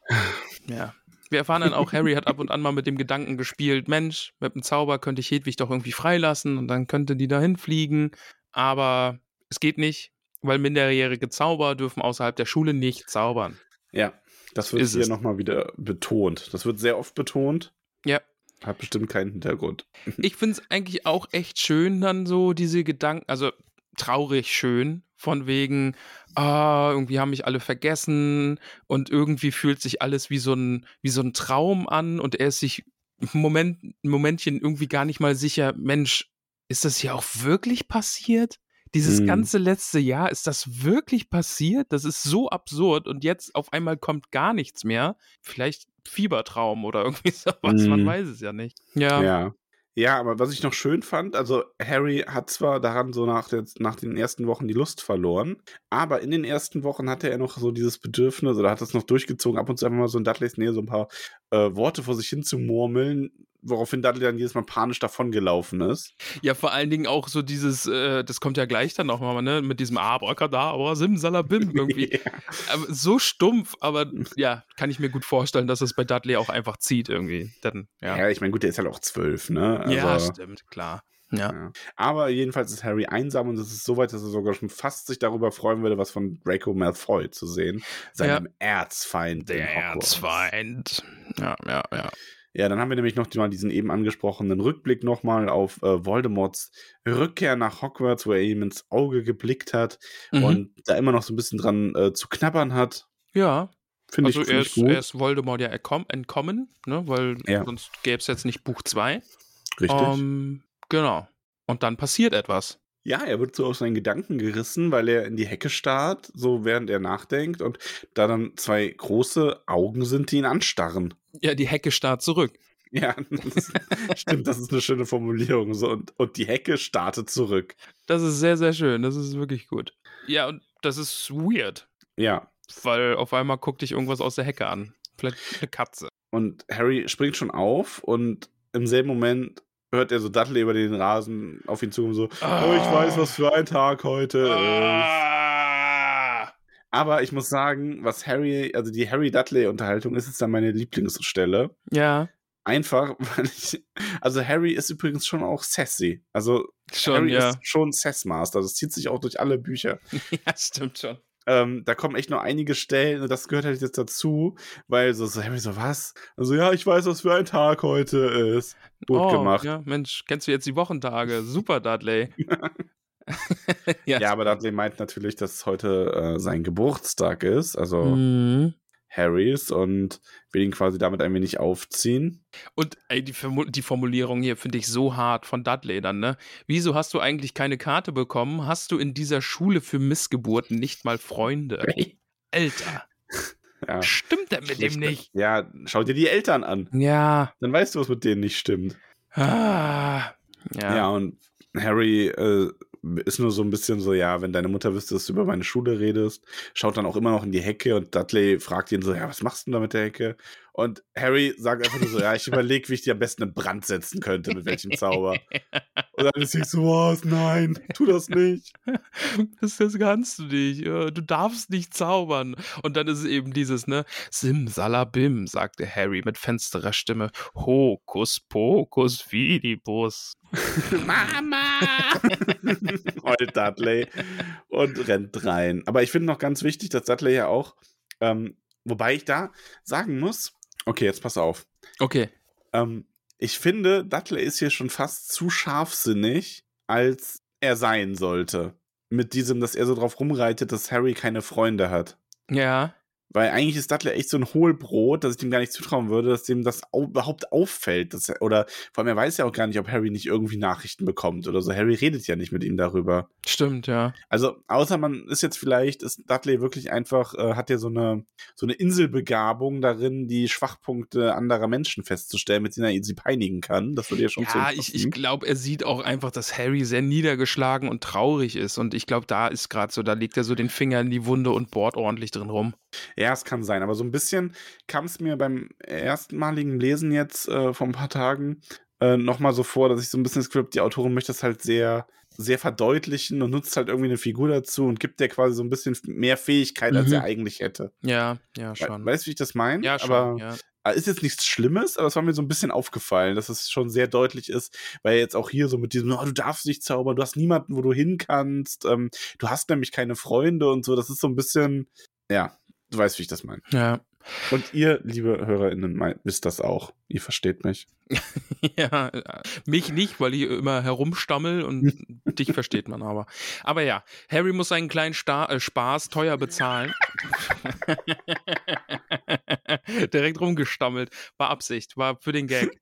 *sighs* Wir erfahren dann auch, Harry hat ab und an mal mit dem Gedanken gespielt, Mensch, mit dem Zauber könnte ich Hedwig doch irgendwie freilassen und dann könnte die dahin fliegen. Aber es geht nicht, weil minderjährige Zauber dürfen außerhalb der Schule nicht zaubern. Ja, das wird Ist hier nochmal wieder betont. Das wird sehr oft betont. Ja. Hat bestimmt keinen Hintergrund. *laughs* Ich finde es eigentlich auch echt schön, dann so diese Gedanken, also traurig schön, von wegen, ah, irgendwie haben mich alle vergessen und irgendwie fühlt sich alles wie so ein, wie so ein Traum an und er ist sich im Moment, ein Momentchen irgendwie gar nicht mal sicher, Mensch, ist das hier auch wirklich passiert? Dieses Mhm. ganze letzte Jahr, ist das wirklich passiert? Das ist so absurd und jetzt auf einmal kommt gar nichts mehr. Vielleicht Fiebertraum oder *laughs* irgendwie sowas, man Mhm. weiß es ja nicht. Ja. Ja. Ja, aber was ich noch schön fand, also Harry hat zwar daran so nach, der, nach den ersten Wochen die Lust verloren, aber in den ersten Wochen hatte er noch so dieses Bedürfnis oder hat das noch durchgezogen, ab und zu einfach mal so in Dudleys Nähe so ein paar äh, Worte vor sich hin zu murmeln, woraufhin Dudley dann jedes Mal panisch davongelaufen ist. Ja, vor allen Dingen auch so dieses, äh, das kommt ja gleich dann nochmal, ne, mit diesem Abracadabra, Simsalabim *laughs* irgendwie. Ja. aber so stumpf, aber ja, kann ich mir gut vorstellen, dass es bei Dudley auch einfach zieht irgendwie. Dann, ja. Ja, ich meine, gut, der ist halt auch zwölf, ne? Ja, Also- stimmt, klar. Ja. Ja. Aber jedenfalls ist Harry einsam und es ist so weit, dass er sogar schon fast sich darüber freuen würde, was von Draco Malfoy zu sehen. Seinem Erzfeind. in Der. Erzfeind. Ja, ja, ja. Ja, dann haben wir nämlich noch mal diesen eben angesprochenen Rückblick nochmal auf äh, Voldemorts Rückkehr nach Hogwarts, wo er ihm ins Auge geblickt hat Mhm. und da immer noch so ein bisschen dran äh, zu knabbern hat. Ja, Finde also ich, er ist, gut. er ist Voldemort ja entkomm- entkommen, ne, weil Ja. sonst gäbe es jetzt nicht Buch 2. Richtig. Ähm, genau. Und dann passiert etwas. Ja, er wird so aus seinen Gedanken gerissen, weil er in die Hecke starrt, so während er nachdenkt und da dann zwei große Augen sind, die ihn anstarren. Ja, die Hecke starrt zurück. *laughs* Ja, das, stimmt, das ist eine schöne Formulierung. So, und, und die Hecke startet zurück. Das ist sehr, sehr schön. Das ist wirklich gut. Ja, und das ist weird, Ja. weil auf einmal guckt dich irgendwas aus der Hecke an. Vielleicht eine Katze. Und Harry springt schon auf und im selben Moment hört er so Dudley über den Rasen auf ihn zu und so, oh, ich weiß, was für ein Tag heute ist. Ah! Aber ich muss sagen, was Harry, also die Harry-Dudley-Unterhaltung ist jetzt dann meine Lieblingsstelle. Ja, Einfach, *laughs* weil ich, also Harry ist übrigens schon auch sassy. Also schon, Harry ja. ist schon Sassmaster. Das zieht sich auch durch alle Bücher. *laughs* ja, stimmt schon. Ähm, da kommen echt noch einige Stellen und das gehört halt jetzt dazu, weil so, so so, was? Also ja, ich weiß, was für ein Tag heute ist. Gut oh, gemacht. Ja, Mensch, kennst du jetzt die Wochentage? Super, Dudley. *laughs* *laughs* ja, Ja, aber Dudley meint natürlich, dass heute äh, sein Geburtstag ist, also Mhm. Harrys, und will ihn quasi damit ein wenig aufziehen. Und ey, die, die Formulierung hier finde ich so hart von Dudley dann, ne? Wieso hast du eigentlich keine Karte bekommen? Hast du in dieser Schule für Missgeburten nicht mal Freunde? *laughs* Alter, Ja, stimmt denn mit dem schlecht. nicht? Ja, schau dir die Eltern an. Ja. Dann weißt du, was mit denen nicht stimmt. Ah. Ja, Ja. und Harry äh, ist nur so ein bisschen so, ja, wenn deine Mutter wüsste, dass du über meine Schule redest, schaut dann auch immer noch in die Hecke und Dudley fragt ihn so, ja, was machst du denn da mit der Hecke? Und Harry sagt einfach nur so, ja, ich überlege, wie ich dir am besten in Brand setzen könnte, mit welchem *laughs* Zauber. Und dann ist sie so, was, nein, tu das nicht. *laughs* Das, das kannst du nicht. Du darfst nicht zaubern. Und dann ist es eben dieses, ne, Simsalabim, sagte Harry mit fensterer Stimme. Hokus pokus fidibus. *laughs* Mama! Heult Dudley und rennt rein. Aber ich finde noch ganz wichtig, dass Dudley ja auch, ähm, wobei ich da sagen muss, okay, jetzt pass auf. Okay. Ähm, ich finde, Dudley ist hier schon fast zu scharfsinnig, als er sein sollte. Mit diesem, dass er so drauf rumreitet, dass Harry keine Freunde hat. Ja. Weil eigentlich ist Dudley echt so ein Hohlbrot, dass ich dem gar nicht zutrauen würde, dass dem das au überhaupt auffällt. Dass er, oder vor allem, er weiß ja auch gar nicht, ob Harry nicht irgendwie Nachrichten bekommt oder so. Harry redet ja nicht mit ihm darüber. Stimmt, ja. Also, außer man ist jetzt vielleicht, ist Dudley wirklich einfach, äh, hat ja so eine, so eine Inselbegabung darin, die Schwachpunkte anderer Menschen festzustellen, mit denen er sie peinigen kann. Das würde ja schon Ja, ich, ich glaube, er sieht auch einfach, dass Harry sehr niedergeschlagen und traurig ist. Und ich glaube, da ist gerade so, da legt er so den Finger in die Wunde und bohrt ordentlich drin rum. Ja, es kann sein, aber so ein bisschen kam es mir beim erstmaligen Lesen jetzt äh, vor ein paar Tagen äh, nochmal so vor, dass ich so ein bisschen das Gefühl habe, die Autorin möchte das halt sehr, sehr verdeutlichen und nutzt halt irgendwie eine Figur dazu und gibt der quasi so ein bisschen mehr Fähigkeit, als Mhm. er eigentlich hätte. Ja, ja, schon. weißt du, wie ich das meine? Ja, schon, aber ja. ist jetzt nichts Schlimmes, aber es war mir so ein bisschen aufgefallen, dass es schon sehr deutlich ist, weil jetzt auch hier so mit diesem, oh, du darfst nicht zaubern, du hast niemanden, wo du hin kannst, ähm, du hast nämlich keine Freunde und so, das ist so ein bisschen, ja, du weißt, wie ich das meine. Ja. Und ihr, liebe HörerInnen, wisst das auch. Ihr versteht mich. *laughs* Ja, äh, mich nicht, weil ich immer herumstammel und *laughs* dich versteht man aber. Aber ja, Harry muss seinen kleinen Sta äh, Spaß teuer bezahlen. *laughs* Direkt rumgestammelt. War Absicht, war für den Gag.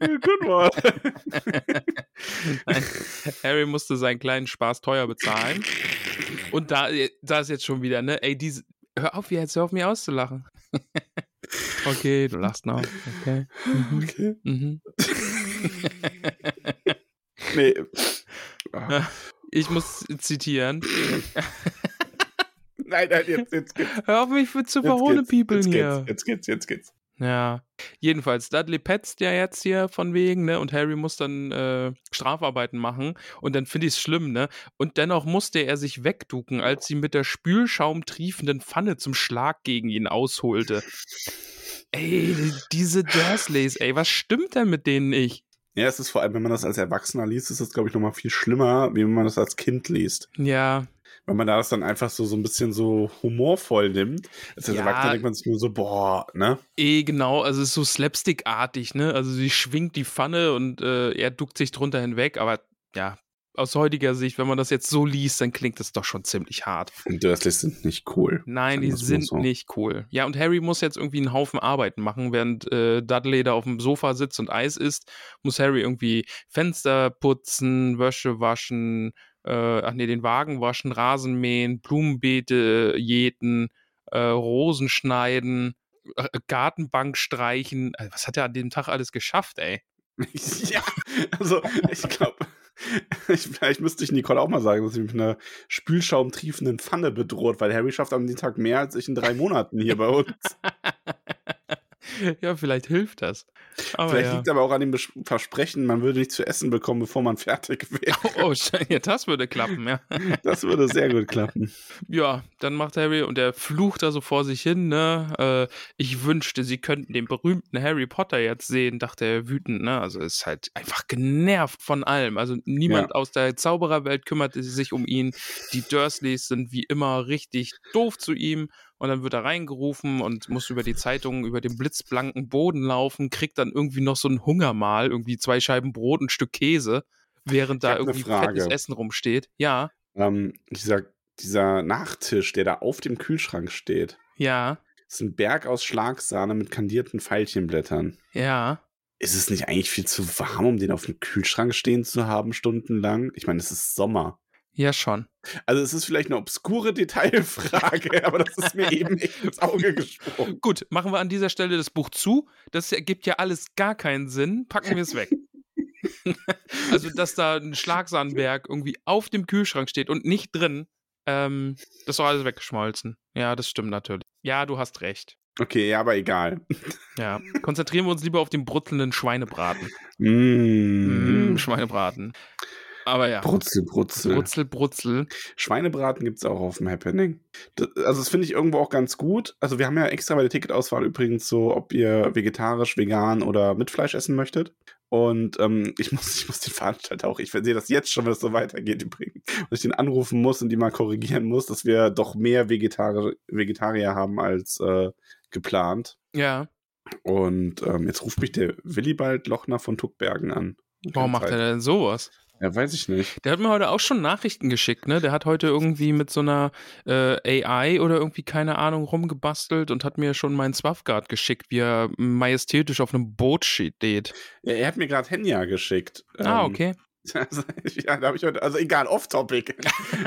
Good one. Nein, Harry musste seinen kleinen Spaß teuer bezahlen. Und da, da ist jetzt schon wieder, ne? Ey, diese. Hör auf, jetzt hör auf mich auszulachen. *laughs* okay, du lachst noch. Okay. Mhm. Okay. Mhm. *laughs* Nee. Ah. Ich muss zitieren. *laughs* Nein, nein, jetzt, jetzt geht's. Hör auf mich für zu verhohne People jetzt hier. geht's, jetzt geht's, jetzt geht's. Ja. Jedenfalls, Dudley petzt ja jetzt hier von wegen, ne? Und Harry muss dann äh, Strafarbeiten machen. Und dann finde ich es schlimm, ne? Und dennoch musste er sich wegducken, als sie mit der spülschaumtriefenden Pfanne zum Schlag gegen ihn ausholte. Ey, diese Dursleys, ey, was stimmt denn mit denen nicht? Ja, es ist vor allem, wenn man das als Erwachsener liest, ist das, glaube ich, nochmal viel schlimmer, wie wenn man das als Kind liest. Ja, Weil man da das dann einfach so, so ein bisschen so humorvoll nimmt. Als Ja. Erwachsener denkt man sich nur so, boah, ne? eh genau, also es ist so slapstickartig, ne? Also sie schwingt die Pfanne und äh, er duckt sich drunter hinweg, aber ja, aus heutiger Sicht, wenn man das jetzt so liest, dann klingt das doch schon ziemlich hart. Und Dursleys sind nicht cool. Nein, die sind so. nicht cool. Ja, und Harry muss jetzt irgendwie einen Haufen Arbeiten machen, während äh, Dudley da auf dem Sofa sitzt und Eis isst, muss Harry irgendwie Fenster putzen, Wäsche waschen, äh, ach nee, den Wagen waschen, Rasen mähen, Blumenbeete jäten, äh, Rosen schneiden, äh, Gartenbank streichen. Also, was hat er an dem Tag alles geschafft, ey? *laughs* ja, also ich glaube, *laughs* ich, vielleicht müsste ich Nicole auch mal sagen, dass sie mich mit einer spülschaumtriefenden Pfanne bedroht, weil Harry schafft am Tag mehr als ich in drei Monaten hier bei uns. *laughs* *laughs* ja, vielleicht hilft das. Aber vielleicht ja. liegt aber auch an dem Versprechen, man würde nichts zu essen bekommen, bevor man fertig *laughs* wäre. *laughs* Oh, ja, das würde klappen, ja. Das würde sehr gut klappen. Ja, dann macht Harry und er flucht da so vor sich hin, ne? Äh, ich wünschte, sie könnten den berühmten Harry Potter jetzt sehen, dachte er wütend, ne? Also ist halt einfach genervt von allem. Also niemand aus der Zaubererwelt kümmert sich um ihn. Die Dursleys sind wie immer richtig doof zu ihm. Und dann wird er reingerufen und muss über die Zeitung, über den blitzblanken Boden laufen, kriegt dann irgendwie noch so ein Hungermahl, irgendwie zwei Scheiben Brot, ein Stück Käse, während da ne irgendwie fettes Essen rumsteht. Ja, Ähm, dieser, dieser Nachtisch, der da auf dem Kühlschrank steht, ja, ist ein Berg aus Schlagsahne mit kandierten Veilchenblättern. ja. Ist es nicht eigentlich viel zu warm, um den auf dem Kühlschrank stehen zu haben, stundenlang? Ich meine, es ist Sommer. Ja, schon. Also es ist vielleicht eine obskure Detailfrage, *laughs* aber das ist mir eben echt ins Auge gesprungen. Gut, machen wir an dieser Stelle das Buch zu. Das ergibt ja alles gar keinen Sinn. Packen wir es weg. *laughs* also, dass da ein Schlagsandberg irgendwie auf dem Kühlschrank steht und nicht drin, ähm, das ist doch alles weggeschmolzen. Ja, das stimmt natürlich. Ja, du hast recht. Okay, ja, aber egal. *laughs* Ja, konzentrieren wir uns lieber auf den brutzelnden Schweinebraten. Mm. Mm, Schweinebraten. Aber ja. Brutzel, Brutzel. Brutzel, Brutzel. Schweinebraten gibt es auch auf dem Happening. Das, also, das finde ich irgendwo auch ganz gut. Also, wir haben ja extra bei der Ticketauswahl übrigens so, ob ihr vegetarisch, vegan oder mit Fleisch essen möchtet. Und ähm, ich, *laughs* muss, ich muss den Veranstalter auch, ich sehe das jetzt schon, wenn es so weitergeht übrigens, dass ich den anrufen muss und die mal korrigieren muss, dass wir doch mehr Vegetari Vegetarier haben als äh, geplant. Ja. Und ähm, jetzt ruft mich der Willibald Lochner von Tuckbergen an. Warum macht er denn sowas? Ja, weiß ich nicht. Der hat mir heute auch schon Nachrichten geschickt, ne? Der hat heute irgendwie mit so einer äh, AI oder irgendwie, keine Ahnung, rumgebastelt und hat mir schon meinen Swafgard geschickt, wie er majestätisch auf einem Boot steht. Ja, er hat mir gerade Henya geschickt. Ah, Ähm, okay. Also, *laughs* ja, da habe ich heute, also egal, off-topic.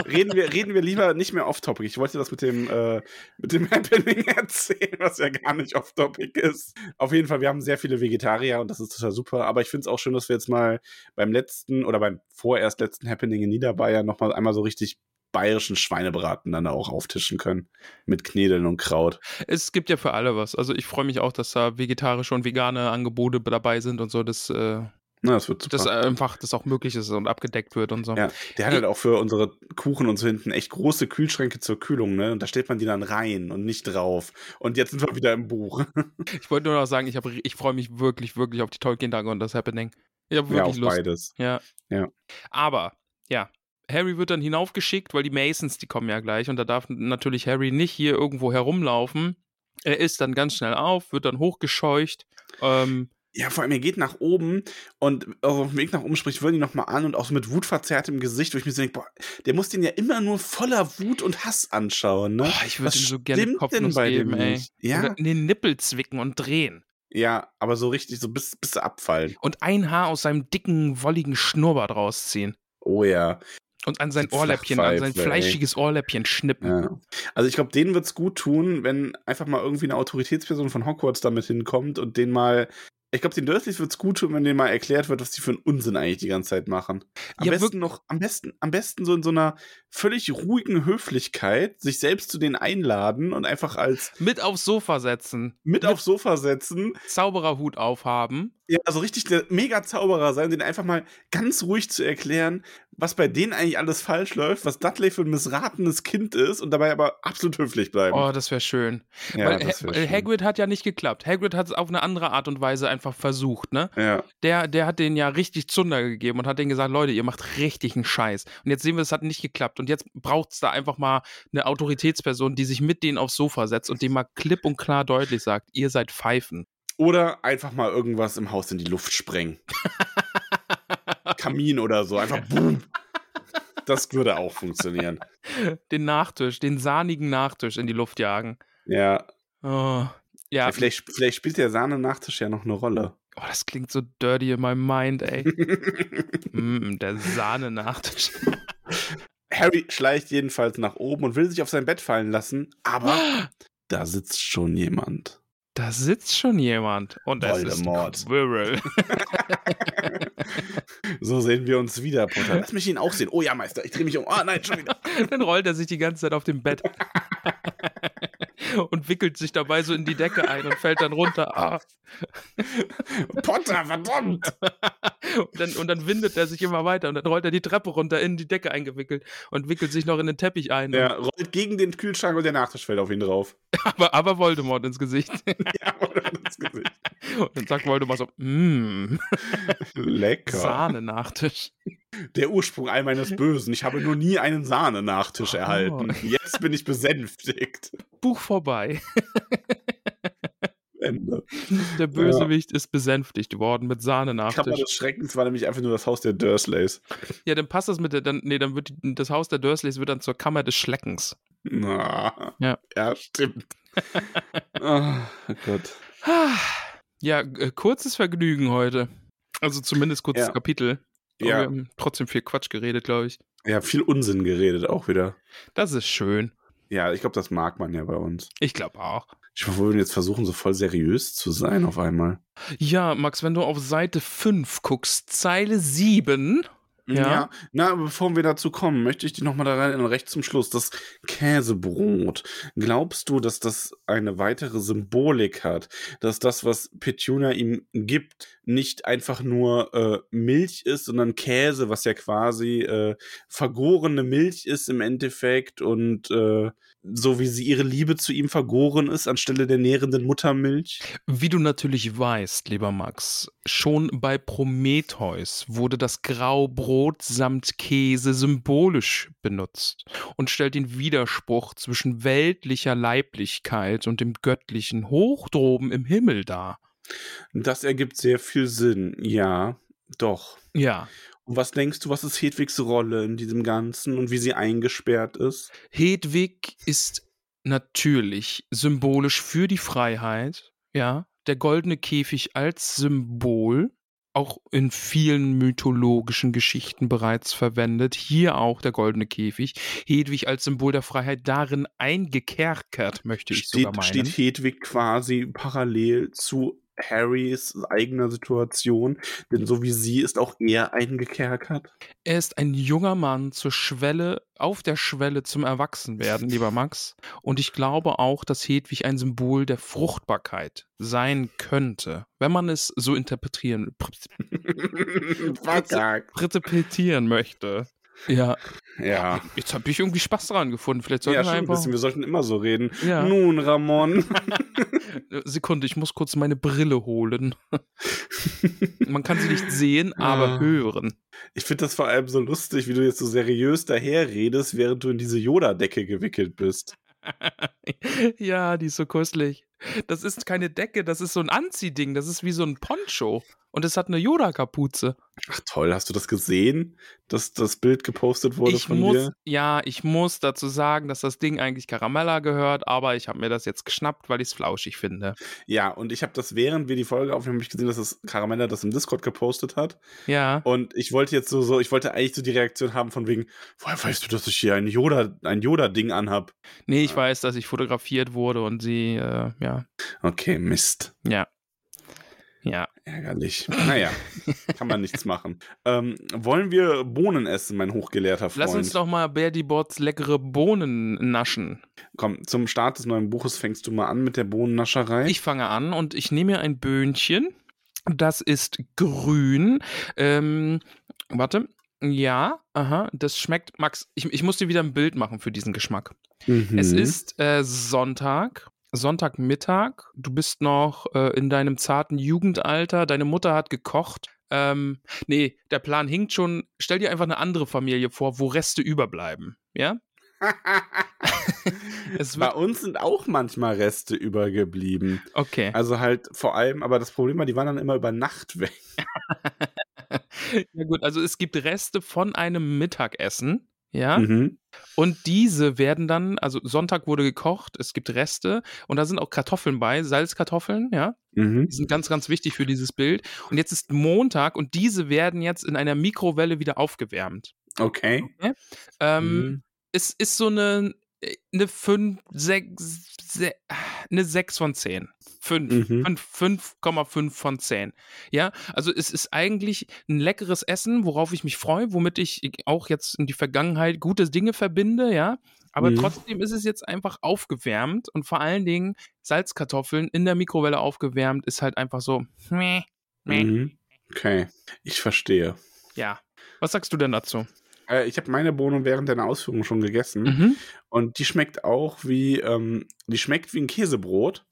reden, wir, reden wir lieber nicht mehr off-topic. Ich wollte das mit dem, äh, mit dem *laughs* Happening erzählen, was ja gar nicht off-topic ist. Auf jeden Fall, wir haben sehr viele Vegetarier und das ist total super. Aber ich finde es auch schön, dass wir jetzt mal beim letzten oder beim vorerst letzten Happening in Niederbayern nochmal einmal so richtig bayerischen Schweinebraten dann auch auftischen können. Mit Knädeln und Kraut. Es gibt ja für alle was. Also ich freue mich auch, dass da vegetarische und vegane Angebote dabei sind und so, dass, äh, Na, das wird super. dass einfach das auch möglich ist und abgedeckt wird und so. Ja, der hat halt auch für unsere Kuchen und so hinten echt große Kühlschränke zur Kühlung, ne? Und da stellt man die dann rein und nicht drauf. Und jetzt sind wir wieder im Buch. *laughs* Ich wollte nur noch sagen, ich, hab, ich freue mich wirklich, wirklich auf die Tolkien-Tage und das Happening. Ich habe ja, wirklich auf Lust. beides. Ja. Ja. Aber, ja. Harry wird dann hinaufgeschickt, weil die Masons, die kommen ja gleich und da darf natürlich Harry nicht hier irgendwo herumlaufen. Er ist dann ganz schnell auf, wird dann hochgescheucht. Ähm, Ja, vor allem, er geht nach oben und auf dem Weg nach oben spricht Vernie nochmal an und auch so mit wutverzerrtem Gesicht, wo ich mir so denke, boah, der muss den ja immer nur voller Wut und Hass anschauen, ne? oh, ich würde ihm so gerne Kopfnuss bei geben, dem ey. nicht? Ja? Oder in den Nippel zwicken und drehen. Ja, aber so richtig, so bis, bis sie abfallen. Und ein Haar aus seinem dicken, wolligen Schnurrbart rausziehen. Oh ja. Und an sein Ohrläppchen, an sein fleischiges Ohrläppchen schnippen. Ja. Also ich glaube, denen wird's gut tun, wenn einfach mal irgendwie eine Autoritätsperson von Hogwarts damit hinkommt und den mal. Ich glaube, den Dursleys wird's gut tun, wenn denen mal erklärt wird, was die für einen Unsinn eigentlich die ganze Zeit machen. Am Ja, besten noch, am besten, am besten so in so einer völlig ruhigen Höflichkeit sich selbst zu denen einladen und einfach als Mit aufs Sofa setzen, mit aufs Sofa setzen. Zaubererhut aufhaben. Ja, also richtig der Mega-Zauberer sein, denen einfach mal ganz ruhig zu erklären, was bei denen eigentlich alles falsch läuft, was Dudley für ein missratenes Kind ist und dabei aber absolut höflich bleiben. Oh, das wäre schön. ja, Weil, das Ha- wär schön. Hagrid hat ja nicht geklappt. Hagrid hat es auf eine andere Art und Weise einfach versucht, ne? Ja. Der, der hat denen ja richtig Zunder gegeben und hat denen gesagt, Leute, ihr macht richtig einen Scheiß. Und jetzt sehen wir, es hat nicht geklappt. Und jetzt braucht es da einfach mal eine Autoritätsperson, die sich mit denen aufs Sofa setzt und dem mal klipp und klar deutlich sagt, ihr seid Pfeifen. Oder einfach mal irgendwas im Haus in die Luft sprengen. *laughs* Kamin oder so. Einfach boom. Das würde auch funktionieren. Den Nachtisch, den sahnigen Nachtisch in die Luft jagen. Ja. Oh, ja, Vielleicht, vielleicht spielt der Sahne-Nachtisch ja noch eine Rolle. oh, das klingt so dirty in my mind, ey. *laughs* mm, der Sahne-Nachtisch. Harry schleicht jedenfalls nach oben und will sich auf sein Bett fallen lassen, aber *gasps* da sitzt schon jemand. Da sitzt schon jemand. Und ist Voldemort. Quirrell. *laughs* So sehen wir uns wieder, Potter. Lass mich ihn auch sehen. Oh ja, Meister, ich drehe mich um. Ah, nein, schon wieder. *laughs* Dann rollt er sich die ganze Zeit auf dem Bett. *laughs* und wickelt sich dabei so in die Decke ein und fällt dann runter. Ah. *laughs* Potter, verdammt! Und, dann, und dann windet er sich immer weiter und dann rollt er die Treppe runter in die Decke eingewickelt und wickelt sich noch in den Teppich ein. Er rollt gegen den Kühlschrank und der Nachtisch fällt auf ihn drauf. *laughs* Aber, aber Voldemort ins Gesicht. *laughs* Ja, oder ins Gesicht. Und dann sagt Voldemort so, mmm, Lecker. Sahne-Nachtisch. Der Ursprung all meines Bösen. Ich habe nur nie einen Sahne-Nachtisch Oh. erhalten. Jetzt bin ich besänftigt. Buch vorbei. *laughs* Ende. Der Bösewicht ist besänftigt worden mit Kammer Sahne-Nachtisch. des Schreckens war nämlich einfach nur das Haus der Dursleys. Ja, dann passt das mit der, dann, nee, dann wird die, das Haus der Dursleys wird dann zur Kammer des Schleckens. Na, Ja. ja, stimmt. *laughs* oh Gott. Ja, äh, kurzes Vergnügen heute. Also zumindest kurzes Ja. Kapitel. Aber Ja. Wir haben trotzdem viel Quatsch geredet, glaube ich. Ja, viel Unsinn geredet auch wieder. Das ist schön. Ja, ich glaube, das mag man ja bei uns. Ich glaube auch. Ich wir würden jetzt versuchen, so voll seriös zu sein auf einmal. Ja, Max, wenn du auf Seite 5 guckst, Zeile 7, Ja. na, bevor wir dazu kommen, möchte ich dich nochmal da rein, recht zum Schluss. Das Käsebrot. Glaubst du, dass das eine weitere Symbolik hat? Dass das, was Petunia ihm gibt, nicht einfach nur äh, Milch ist, sondern Käse, was ja quasi äh, vergorene Milch ist im Endeffekt und äh, so wie sie ihre Liebe zu ihm vergoren ist, anstelle der nährenden Muttermilch? Wie du natürlich weißt, lieber Max, schon bei Prometheus wurde das Graubrot samt Käse symbolisch benutzt und stellt den Widerspruch zwischen weltlicher Leiblichkeit und dem göttlichen hoch droben im Himmel dar. Das ergibt sehr viel Sinn, ja, doch. Ja. Und was denkst du, was ist Hedwigs Rolle in diesem Ganzen und wie sie eingesperrt ist? Hedwig ist natürlich symbolisch für die Freiheit, ja. Der goldene Käfig als Symbol, auch in vielen mythologischen Geschichten bereits verwendet. Hier auch der goldene Käfig. Hedwig als Symbol der Freiheit darin eingekerkert, möchte ich steht, sogar meinen. Steht Hedwig quasi parallel zu Harrys eigener Situation, denn so wie sie ist auch er eingekerkert. Er ist ein junger Mann zur Schwelle, auf der Schwelle zum Erwachsenwerden, lieber Max. Und ich glaube auch, dass Hedwig ein Symbol der Fruchtbarkeit sein könnte, wenn man es so interpretieren, interpretieren möchte. Ja. Ja. Jetzt habe ich irgendwie Spaß daran gefunden. Vielleicht sollten Ja, wir schon ein bisschen. Wir sollten immer so reden. Ja. Nun, Ramon. *laughs* Sekunde, ich muss kurz meine Brille holen. *laughs* Man kann sie nicht sehen, aber Ah. hören. Ich finde das vor allem so lustig, wie du jetzt so seriös daherredest, während du in diese Yoda-Decke gewickelt bist. *laughs* ja, die ist so kusselig. Das ist keine Decke, das ist so ein Anziehding. Das ist wie so ein Poncho. Und es hat eine Yoda-Kapuze. Ach toll, hast du das gesehen, dass das Bild gepostet wurde Ich von muss, dir? ja, ich muss dazu sagen, dass das Ding eigentlich Caramella gehört, aber ich habe mir das jetzt geschnappt, weil ich es flauschig finde. Ja, und ich habe das, während wir die Folge aufnehmen, habe ich gesehen, dass das Caramella das im Discord gepostet hat. Ja. Und ich wollte jetzt so, so, ich wollte eigentlich so die Reaktion haben von wegen, woher weißt du, dass ich hier ein Yoda, ein Yoda-Ding anhab? Nee, ich weiß, dass ich fotografiert wurde und sie, äh, ja, Okay, Mist. ja. Ja. Ärgerlich. Naja, kann man nichts machen. Ähm, wollen wir Bohnen essen, mein hochgelehrter Freund? Lass uns doch mal Bertie Bots leckere Bohnen naschen. Komm, zum Start des neuen Buches fängst du mal an mit der Bohnennascherei. Ich fange an und ich nehme mir ein Böhnchen. Das ist grün. Ähm, warte. Ja, aha, das schmeckt. Max, ich, ich muss dir wieder ein Bild machen für diesen Geschmack. Mhm. Es ist äh, Sonntag. Sonntagmittag, du bist noch äh, in deinem zarten Jugendalter, deine Mutter hat gekocht. Ähm, nee, der Plan hinkt schon. Stell dir einfach eine andere Familie vor, wo Reste überbleiben. Ja? *laughs* Es Bei uns sind auch manchmal Reste übergeblieben. okay. Also halt vor allem, aber das Problem war, die waren dann immer über Nacht weg. *laughs* Ja gut, also es gibt Reste von einem Mittagessen, ja, Mhm. und diese werden dann, also Sonntag wurde gekocht, es gibt Reste und da sind auch Kartoffeln bei, Salzkartoffeln, ja, Mhm. die sind ganz, ganz wichtig für dieses Bild. Und jetzt ist Montag und diese werden jetzt in einer Mikrowelle wieder aufgewärmt. Okay. Ähm, Mhm. Es ist so eine, eine 5, 6, eine 6 von 10. 5, Mhm. 5, 5,5 von 10. Ja, also es ist eigentlich ein leckeres Essen, worauf ich mich freue, womit ich auch jetzt in die Vergangenheit gute Dinge verbinde, ja. Aber Mhm. trotzdem ist es jetzt einfach aufgewärmt und vor allen Dingen Salzkartoffeln in der Mikrowelle aufgewärmt ist halt einfach so. Mhm. Okay, ich verstehe. ja. Was sagst du denn dazu? Äh, ich habe meine Bohnen während deiner Ausführung schon gegessen Mhm. und die schmeckt auch wie, ähm, die schmeckt wie ein Käsebrot,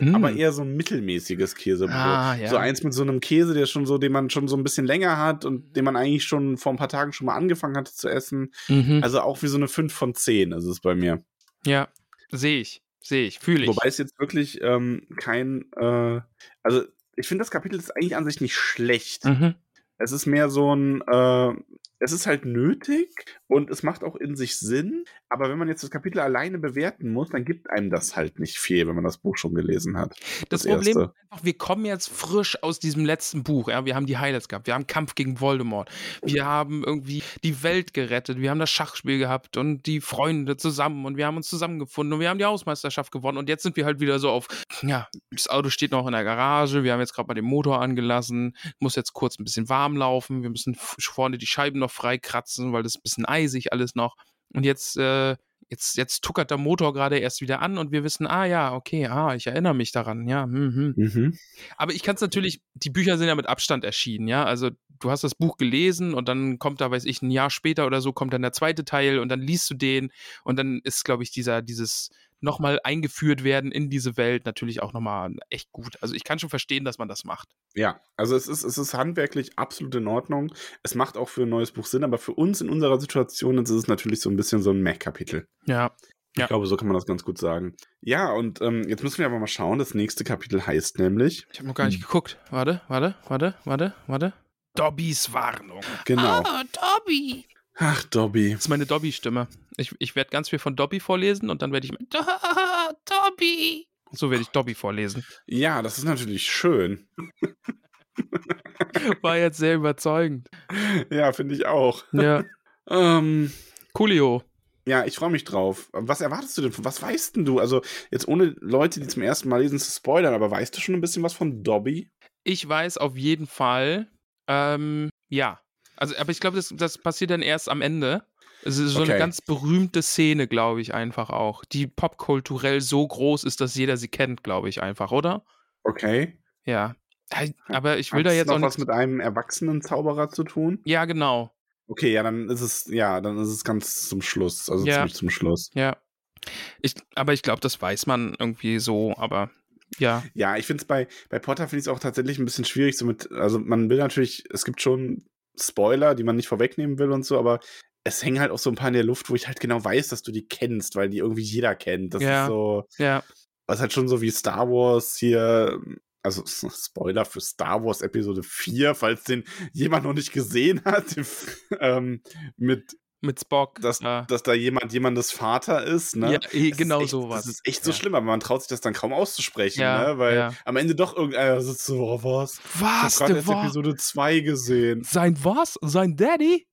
Mhm. aber eher so ein mittelmäßiges Käsebrot. Ah, ja. So eins mit so einem Käse, der schon so, den man schon so ein bisschen länger hat und den man eigentlich schon vor ein paar Tagen schon mal angefangen hatte zu essen. Mhm. Also auch wie so eine 5 von 10 ist es bei mir. Ja, sehe ich. Sehe ich, fühle ich. Wobei es jetzt wirklich ähm, kein, äh, also ich finde das Kapitel ist eigentlich an sich nicht schlecht. Mhm. Es ist mehr so ein, äh, es ist halt nötig und es macht auch in sich Sinn, aber wenn man jetzt das Kapitel alleine bewerten muss, dann gibt einem das halt nicht viel, wenn man das Buch schon gelesen hat. Das, das Problem Erste. ist einfach, wir kommen jetzt frisch aus diesem letzten Buch. Ja? Wir haben die Highlights gehabt, wir haben Kampf gegen Voldemort, wir haben irgendwie die Welt gerettet, wir haben das Schachspiel gehabt und die Freunde zusammen und wir haben uns zusammengefunden und wir haben die Hausmeisterschaft gewonnen und jetzt sind wir halt wieder so auf, ja, das Auto steht noch in der Garage, wir haben jetzt gerade mal den Motor angelassen, muss jetzt kurz ein bisschen warten warm laufen, wir müssen vorne die Scheiben noch freikratzen, weil das ist ein bisschen eisig alles noch. Und jetzt, äh, jetzt, jetzt tuckert der Motor gerade erst wieder an und wir wissen, ah ja, okay, ah, ich erinnere mich daran, ja. Mhm. Mhm. Aber ich kann es natürlich, die Bücher sind ja mit Abstand erschienen, ja. Also du hast das Buch gelesen und dann kommt da, weiß ich, ein Jahr später oder so, kommt dann der zweite Teil und dann liest du den und dann ist, glaube ich, dieser, dieses nochmal eingeführt werden in diese Welt natürlich auch nochmal echt gut. Also ich kann schon verstehen, dass man das macht. Ja, also es ist, es ist handwerklich absolut in Ordnung. Es macht auch für ein neues Buch Sinn, aber für uns in unserer Situation ist es natürlich so ein bisschen so ein Mech-Kapitel. Ja. Ich ja. glaube, so kann man das ganz gut sagen. Ja, und ähm, jetzt müssen wir aber mal schauen. Das nächste Kapitel heißt nämlich. Ich habe noch gar nicht hm. geguckt. Warte, warte, warte, warte, warte. Dobbys Warnung. Genau. Ah, Dobby. Ach, Dobby. Das ist meine Dobby-Stimme. Ich, ich werde ganz viel von Dobby vorlesen und dann werde ich. Do *laughs* Dobby! So werde ich Dobby vorlesen. Ja, das ist natürlich schön. *laughs* War jetzt sehr überzeugend. Ja, finde ich auch. Ja. *laughs* ähm, Coolio. Ja, ich freue mich drauf. Was erwartest du denn? Was weißt denn du? Also, jetzt ohne Leute, die zum ersten Mal lesen, zu spoilern, aber weißt du schon ein bisschen was von Dobby? Ich weiß auf jeden Fall, ähm, ja, also, aber ich glaube, das, das passiert dann erst am Ende. Es ist so okay. eine ganz berühmte Szene, glaube ich, einfach auch, die popkulturell so groß ist, dass jeder sie kennt, glaube ich, einfach, oder? Okay. Ja. Aber ich will Hat's da jetzt noch auch was mit einem erwachsenen Zauberer zu tun? Ja, genau. Okay, ja, dann ist es, ja, dann ist es ganz zum Schluss, also ja. ziemlich zum Schluss. Ja. Ich, aber ich glaube, das weiß man irgendwie so, aber ja. Ja, ich finde es bei, bei Potter finde ich es auch tatsächlich ein bisschen schwierig, so mit, also man will natürlich, es gibt schon Spoiler, die man nicht vorwegnehmen will und so, aber es hängen halt auch so ein paar in der Luft, wo ich halt genau weiß, dass du die kennst, weil die irgendwie jeder kennt. Das ja. ist so. Ja. Was halt schon so wie Star Wars hier, also *laughs* Spoiler für Star Wars Episode 4, falls den jemand noch nicht gesehen hat, *laughs* ähm, mit mit Spock. Dass, ja. dass da jemand jemandes Vater ist, ne? Ja, eh, genau sowas. Das ist echt so ja. schlimm, aber man traut sich das dann kaum auszusprechen, ja, ne? Weil am Ende doch irgendeiner sitzt so, oh, was? Was? Ich hab gerade Episode 2 gesehen. Sein was? Sein Daddy?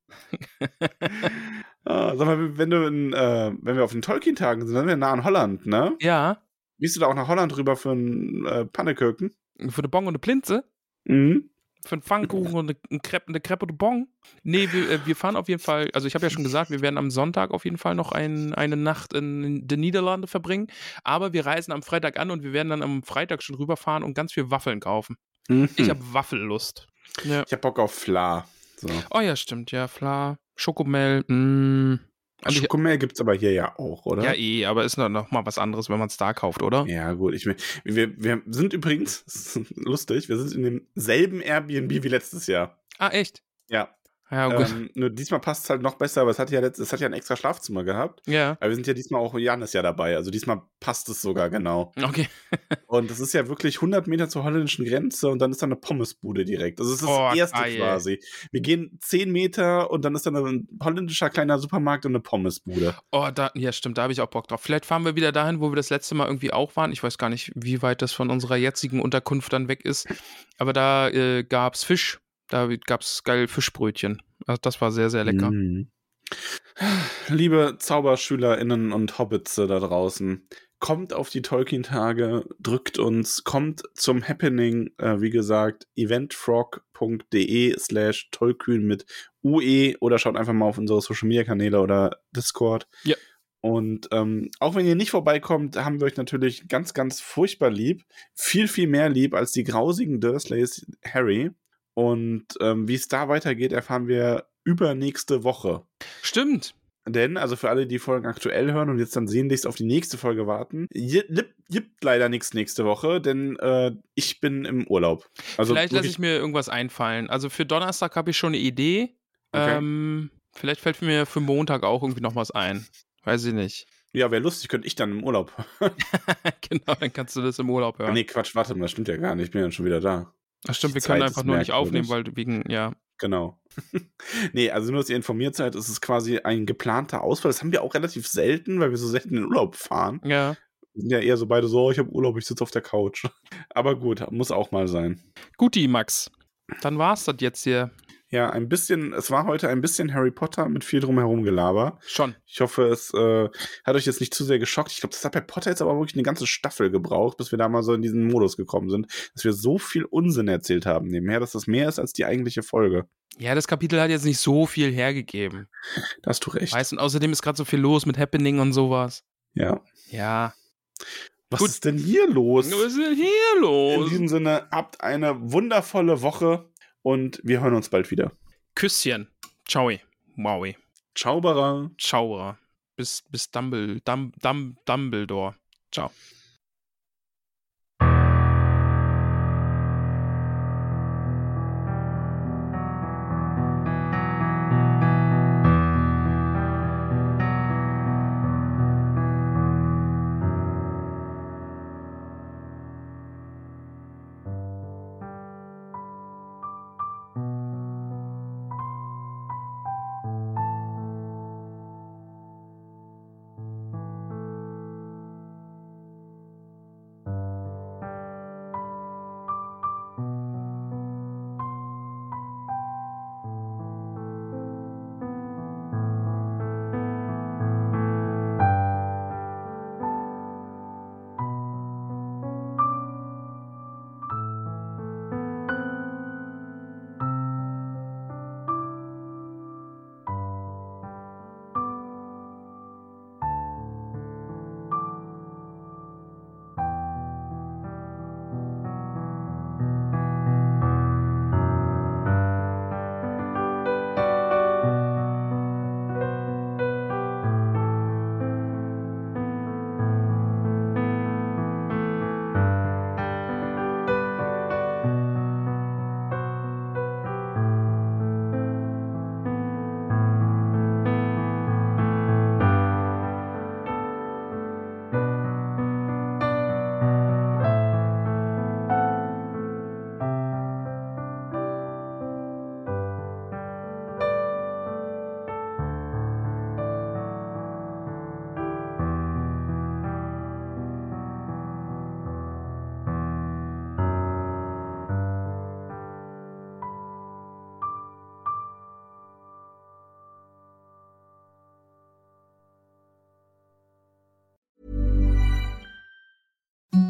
ah, sag mal, wenn du in, äh, wenn wir auf den Tolkien-Tagen sind, dann sind wir nah an Holland, ne? Ja. Gehst du da auch nach Holland rüber für einen äh, Pannekirken? Für eine Bong und eine Plinze? Mhm für einen Pfannkuchen und eine, Crepe, eine Crepe de Bon. Nee, wir, äh, wir fahren auf jeden Fall, also ich habe ja schon gesagt, wir werden am Sonntag auf jeden Fall noch ein, eine Nacht in den Niederlande verbringen. Aber wir reisen am Freitag an und wir werden dann am Freitag schon rüberfahren und ganz viel Waffeln kaufen. Mhm. Ich habe Waffellust. Ja. Ich habe Bock auf Fla. So. Oh ja, stimmt, ja, Fla, Schokomel, mh. Also Schokomel gibt es aber hier ja auch, oder? Ja, eh, aber ist noch mal was anderes, wenn man es da kauft, oder? Ja, gut. Ich, wir, wir sind übrigens, *laughs* lustig, wir sind in demselben Airbnb wie letztes Jahr. Ah, echt? Ja. Ja, gut. Ähm, nur diesmal passt es halt noch besser, aber es hat ja letzt, es hat ja ein extra Schlafzimmer gehabt. Ja. Aber wir sind ja diesmal auch, Jan ist ja dabei, also diesmal passt es sogar genau. Okay. *laughs* und das ist ja wirklich 100 Meter zur holländischen Grenze und dann ist da eine Pommesbude direkt. Das ist das oh, erste geil. quasi. Wir gehen 10 Meter und dann ist da ein holländischer kleiner Supermarkt und eine Pommesbude. Oh, da, ja, stimmt, da habe ich auch Bock drauf. Vielleicht fahren wir wieder dahin, wo wir das letzte Mal irgendwie auch waren. Ich weiß gar nicht, wie weit das von unserer jetzigen Unterkunft dann weg ist. Aber da äh, gab es Fisch. Da gab es geil Fischbrötchen. Also das war sehr, sehr lecker. Mm. Liebe ZauberschülerInnen und Hobbitze da draußen, kommt auf die Tolkien-Tage, drückt uns, kommt zum Happening, äh, wie gesagt, eventfrog.de slash Tolkien mit UE oder schaut einfach mal auf unsere Social-Media-Kanäle oder Discord. Ja. Und ähm, auch wenn ihr nicht vorbeikommt, haben wir euch natürlich ganz, ganz furchtbar lieb. Viel, viel mehr lieb als die grausigen Dursleys Harry. Und ähm, wie es da weitergeht, erfahren wir übernächste Woche. Stimmt. Denn, also für alle, die Folgen aktuell hören und jetzt dann sehnlichst auf die nächste Folge warten, gibt leider nichts nächste Woche, denn äh, ich bin im Urlaub. Also vielleicht lasse ich mir irgendwas einfallen. Also für Donnerstag habe ich schon eine Idee. Okay. Ähm, vielleicht fällt mir für Montag auch irgendwie noch was ein. Weiß ich nicht. Ja, wäre lustig, könnte ich dann im Urlaub. *laughs* genau, dann kannst du das im Urlaub hören. Nee, Quatsch, warte mal, das stimmt ja gar nicht. Ich bin ja schon wieder da. Ach stimmt, wir können einfach nur nicht aufnehmen, weil wegen, ja. Genau. *laughs* nee, also nur, dass ihr informiert seid, ist es quasi ein geplanter Ausfall. Das haben wir auch relativ selten, weil wir so selten in den Urlaub fahren. Ja. Wir sind ja eher so beide so, oh, ich habe Urlaub, ich sitze auf der Couch. *laughs* Aber gut, muss auch mal sein. Guti, Max. Dann war's das jetzt hier. Ja, ein bisschen, es war heute ein bisschen Harry Potter mit viel drumherum Gelaber. Schon. Ich hoffe, es äh, hat euch jetzt nicht zu sehr geschockt. Ich glaube, das hat bei Potter jetzt aber wirklich eine ganze Staffel gebraucht, bis wir da mal so in diesen Modus gekommen sind, dass wir so viel Unsinn erzählt haben nebenher, dass das mehr ist als die eigentliche Folge. Ja, das Kapitel hat jetzt nicht so viel hergegeben. Da hast du recht. Weißt und außerdem ist gerade so viel los mit Happening und sowas. Ja. Ja. Was Gut. ist denn hier los? Was ist denn hier In los? diesem Sinne, habt eine wundervolle Woche und wir hören uns bald wieder. Küsschen. Ciao. Wowie. Ciao, Bara. Ciao. Bis, bis Dumble, Dum, Dum, Dumbledore. Ciao.